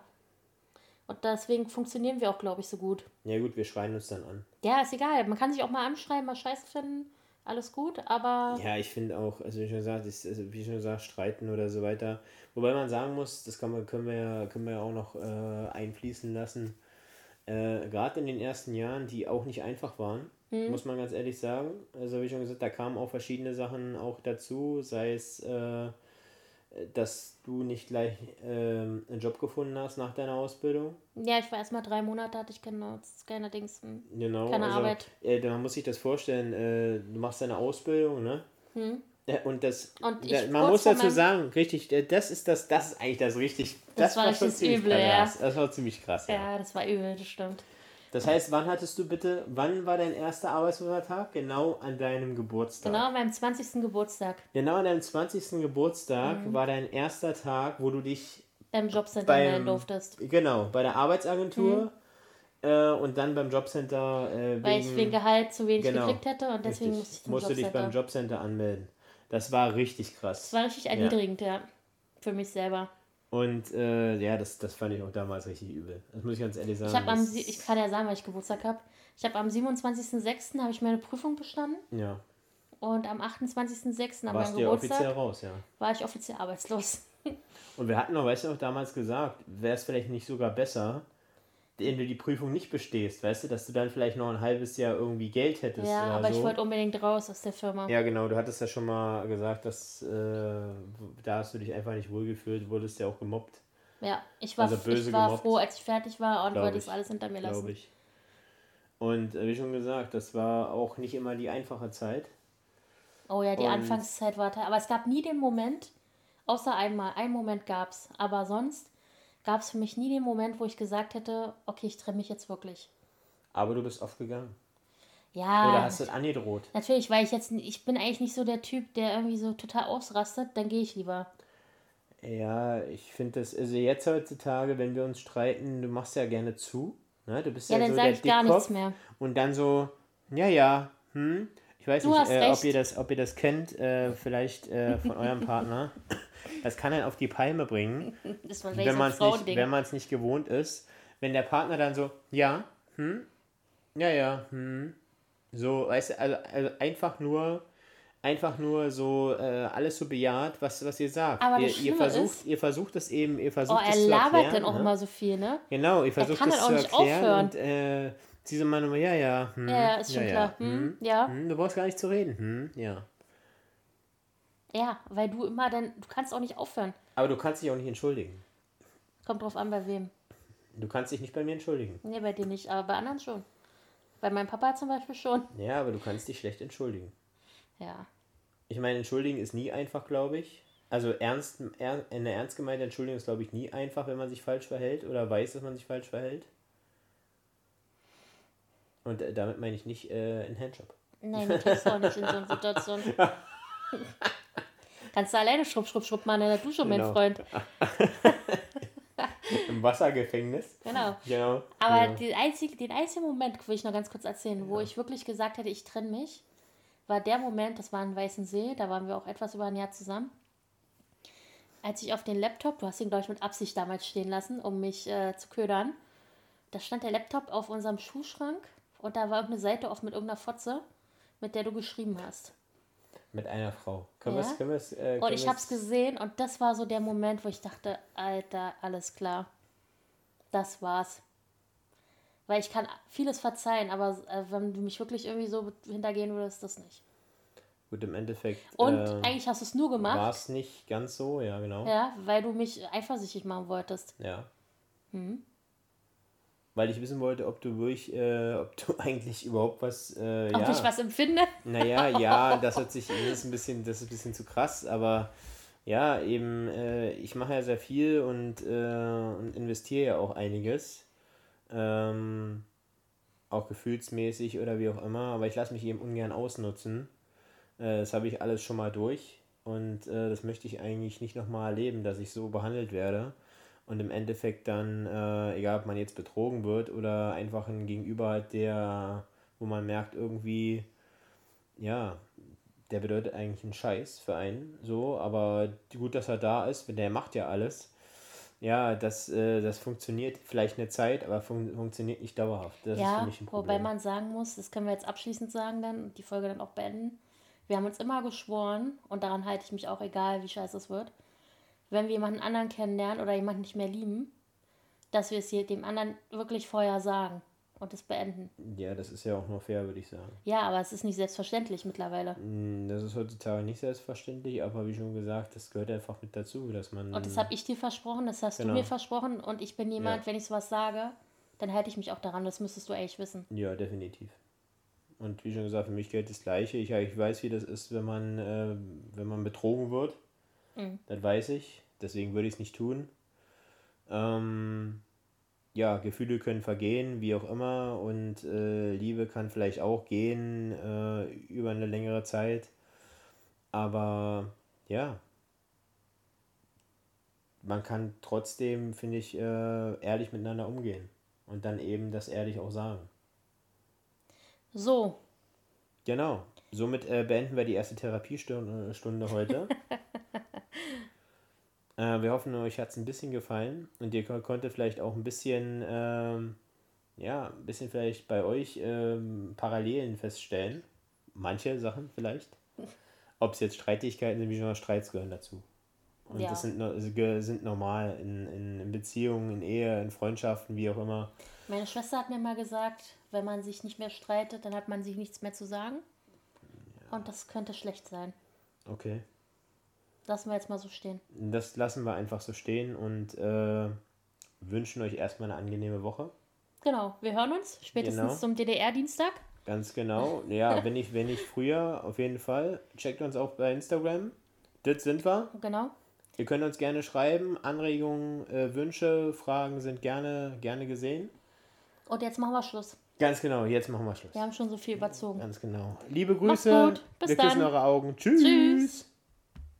Und deswegen funktionieren wir auch, glaube ich, so gut. Ja gut, wir schreien uns dann an. Ja, ist egal. Man kann sich auch mal anschreiben, mal scheiße finden. Alles gut, aber Ja, ich finde auch, also wie schon gesagt, ist, also wie schon gesagt, streiten oder so weiter. Wobei man sagen muss, das kann man, können, wir ja, können wir ja auch noch äh, einfließen lassen. Äh, Gerade in den ersten Jahren, die auch nicht einfach waren, muss man ganz ehrlich sagen. Also wie schon gesagt, da kamen auch verschiedene Sachen auch dazu, sei es, äh, dass du nicht gleich ähm, einen Job gefunden hast nach deiner Ausbildung. ja, ich war erstmal drei Monate, hatte ich keine, keine Dings. hm. Genau. Keine also, Arbeit. Äh, man muss sich das vorstellen, äh, du machst deine Ausbildung, ne? Hm. Ja, und das, Und da, man muss dazu sagen, richtig, äh, das ist das, das ist eigentlich das richtig, Das war schon richtig ziemlich übel, ja. krass. Das war ziemlich krass, ja. Ja, das war übel, das stimmt. Das heißt, wann hattest du bitte, wann war dein erster Arbeitsloser-Tag? Genau an deinem Geburtstag. Genau an meinem 20. Geburtstag Genau an deinem 20. Geburtstag Mhm. war dein erster Tag, wo du dich, beim Jobcenter Beim- melden durftest. genau, bei der Arbeitsagentur äh, und dann beim Jobcenter äh, Mhm. Weil ich wegen Gehalt zu wenig Genau. gekriegt hätte und deswegen musste ich zum musst du dich Jobcenter. beim Jobcenter anmelden. Das war richtig krass. Das war richtig erniedrigend, ja. Für mich selber. Und äh, ja, das, das fand ich auch damals richtig übel. Das muss ich ganz ehrlich sagen. Ich am, ich kann ja sagen, weil ich Geburtstag habe. Ich habe am 27.06. habe ich meine Prüfung bestanden ja, und am 28.06. an warst meinem ja Geburtstag offiziell raus, ja. war ich offiziell arbeitslos. Und wir hatten auch, weißt du noch, damals gesagt, wäre es vielleicht nicht sogar besser, wenn du die Prüfung nicht bestehst, weißt du, dass du dann vielleicht noch ein halbes Jahr irgendwie Geld hättest ja, aber so. ich wollte unbedingt raus aus der Firma. ja, genau, du hattest ja schon mal gesagt, dass äh, da hast du dich einfach nicht wohlgefühlt, wurdest ja auch gemobbt, Ja, ich war, Also böse ich war gemobbt. froh, als ich fertig war und wollte ich. das alles hinter mir lassen. glaube ich. Und äh, wie schon gesagt, das war auch nicht immer die einfache Zeit. Oh ja, die Und- Anfangszeit war da. Aber es gab nie den Moment, außer einmal, einen Moment gab es. Aber sonst gab es für mich nie den Moment, wo ich gesagt hätte, okay, ich trenne mich jetzt wirklich. Aber du bist oft gegangen. Ja, Oder hast du das angedroht? natürlich, weil ich jetzt, ich bin eigentlich nicht so der Typ, der irgendwie so total ausrastet, dann gehe ich lieber. Ja, ich finde das, also jetzt heutzutage, wenn wir uns streiten, du machst ja gerne zu. Ne? Du bist ja, Ja, dann so sage der ich gar Dickkopf nichts mehr. Und dann so, ja, ja, hm. Ich weiß Du nicht, äh, ob, ihr das, ob ihr das kennt, äh, vielleicht äh, von eurem Partner. Das kann einen auf die Palme bringen, Das war wenn man es nicht, wenn nicht gewohnt ist. Wenn der Partner dann so, ja, hm, ja, ja, hm. So, weißt du, also, also einfach nur, einfach nur so äh, alles so bejaht, was, was ihr sagt. Aber ihr, das ihr versucht, ist- ihr versucht es eben, ihr Oh, versucht er es zu labert erklären. dann auch ne? immer so viel, ne? Genau, ihr versucht kann es zu nicht erklären aufhören. und äh, sie so nur, ja, ja, hm, Ja, ja, ist schon klar. Hm, ja. hm, du brauchst gar nicht zu reden, hm, ja. Ja, weil du immer dann, du kannst auch nicht aufhören. Aber du kannst dich auch nicht entschuldigen. Kommt drauf an, bei wem. Du kannst dich nicht bei mir entschuldigen. Nee, bei dir nicht, aber bei anderen schon. Bei meinem Papa zum Beispiel schon. Ja, aber du kannst dich schlecht entschuldigen. Ja. Ich meine, entschuldigen ist nie einfach, glaube ich. Also ernst, er, eine ernst gemeinte Entschuldigung ist, glaube ich, nie einfach, wenn man sich falsch verhält oder weiß, dass man sich falsch verhält. Und äh, damit meine ich nicht äh, einen Handjob. Nein, du tust auch nicht in so einer Situation. Kannst du alleine schrupp, schrupp, schrupp mal in der Dusche, mein Genau. Freund. Im Wassergefängnis. Genau. Genau. Aber ja. die einzige, den einzigen Moment, will ich noch ganz kurz erzählen, wo ich wirklich gesagt hätte, ich trenne mich, war der Moment, das war in Weißen See, da waren wir auch etwas über ein Jahr zusammen. Als ich auf den Laptop, du hast ihn, glaube ich, mit Absicht damals stehen lassen, um mich äh, zu ködern, da stand der Laptop auf unserem Schuhschrank und da war irgendeine Seite offen mit irgendeiner Fotze, mit der du geschrieben hast. Mit einer Frau. Können Ja. wir es, können wir es, äh, Und können ich wir's- habe es gesehen und das war so der Moment, wo ich dachte, Alter, alles klar. Das war's. Weil ich kann vieles verzeihen, aber äh, wenn du mich wirklich irgendwie so hintergehen würdest, das nicht. Gut, im Endeffekt Und äh, eigentlich hast du es nur war gemacht, es nicht ganz so, ja, genau. ja, weil du mich eifersüchtig machen wolltest. Ja. Mhm. Weil ich wissen wollte, ob du wirklich, äh, ob du eigentlich überhaupt was, äh, Ob ja. ich was empfinde? Naja, ja, das hört sich, das ist ein bisschen, das ist ein bisschen zu krass, aber ja, eben, äh, ich mache ja sehr viel und, äh, und investiere ja auch einiges. Ähm, auch gefühlsmäßig oder wie auch immer, aber ich lasse mich eben ungern ausnutzen. Äh, das habe ich alles schon mal durch und äh, das möchte ich eigentlich nicht nochmal erleben, dass ich so behandelt werde und im Endeffekt dann, äh, egal ob man jetzt betrogen wird oder einfach ein Gegenüber hat, der, wo man merkt, irgendwie, ja, der bedeutet eigentlich einen Scheiß für einen, so, aber gut, dass er da ist, der macht ja alles. Ja, das, äh, das funktioniert vielleicht eine Zeit, aber fun funktioniert nicht dauerhaft. Das ja, ist für mich ein Problem. wobei man sagen muss, das können wir jetzt abschließend sagen dann und die Folge dann auch beenden. Wir haben uns immer geschworen und daran halte ich mich auch, egal wie scheiße es wird, wenn wir jemanden anderen kennenlernen oder jemanden nicht mehr lieben, dass wir es hier dem anderen wirklich vorher sagen und es beenden. Ja, das ist ja auch nur fair, würde ich sagen. Ja, aber es ist nicht selbstverständlich mittlerweile. Mm, das ist heutzutage nicht selbstverständlich, aber wie schon gesagt, das gehört einfach mit dazu, dass man. Und das habe ich dir versprochen, das hast genau. du mir versprochen und ich bin jemand, ja. wenn ich sowas sage, dann halte ich mich auch daran, das müsstest du eigentlich wissen. Ja, definitiv. Und wie schon gesagt, für mich gilt das Gleiche. Ich, ich weiß, wie das ist, wenn man, äh, wenn man betrogen wird. Mhm. Das weiß ich. Deswegen würde ich es nicht tun. Ähm, ja, Gefühle können vergehen, wie auch immer, und äh, Liebe kann vielleicht auch gehen äh, über eine längere Zeit. Aber ja, man kann trotzdem, finde ich, äh, ehrlich miteinander umgehen und dann eben das ehrlich auch sagen. So. Genau. Somit äh, beenden wir die erste Therapiestunde Stunde heute. Äh, wir hoffen, euch hat es ein bisschen gefallen und ihr konntet vielleicht auch ein bisschen, ähm, ja, ein bisschen vielleicht bei euch ähm, Parallelen feststellen. Manche Sachen vielleicht. Ob es jetzt Streitigkeiten sind, wie schon mal Streits gehören dazu. Und ja. das sind, sind normal in, in, in Beziehungen, in Ehe, in Freundschaften, wie auch immer. Meine Schwester hat mir mal gesagt, wenn man sich nicht mehr streitet, dann hat man sich nichts mehr zu sagen. Ja. Und das könnte schlecht sein. Okay. Lassen wir jetzt mal so stehen. Das lassen wir einfach so stehen und äh, wünschen euch erstmal eine angenehme Woche. Genau, wir hören uns spätestens genau. zum DDR-Dienstag. Ganz genau. Ja, wenn ich, wenn ich früher, auf jeden Fall. Checkt uns auch bei Instagram. Das sind wir. Genau. Ihr könnt uns gerne schreiben. Anregungen, äh, Wünsche, Fragen sind gerne, gerne gesehen. Und jetzt machen wir Schluss. Ganz genau, jetzt machen wir Schluss. Wir haben schon so viel überzogen. Ganz genau. Liebe Grüße. Macht's gut. Bis wir dann. küssen eure Augen. Tschüss. Tschüss.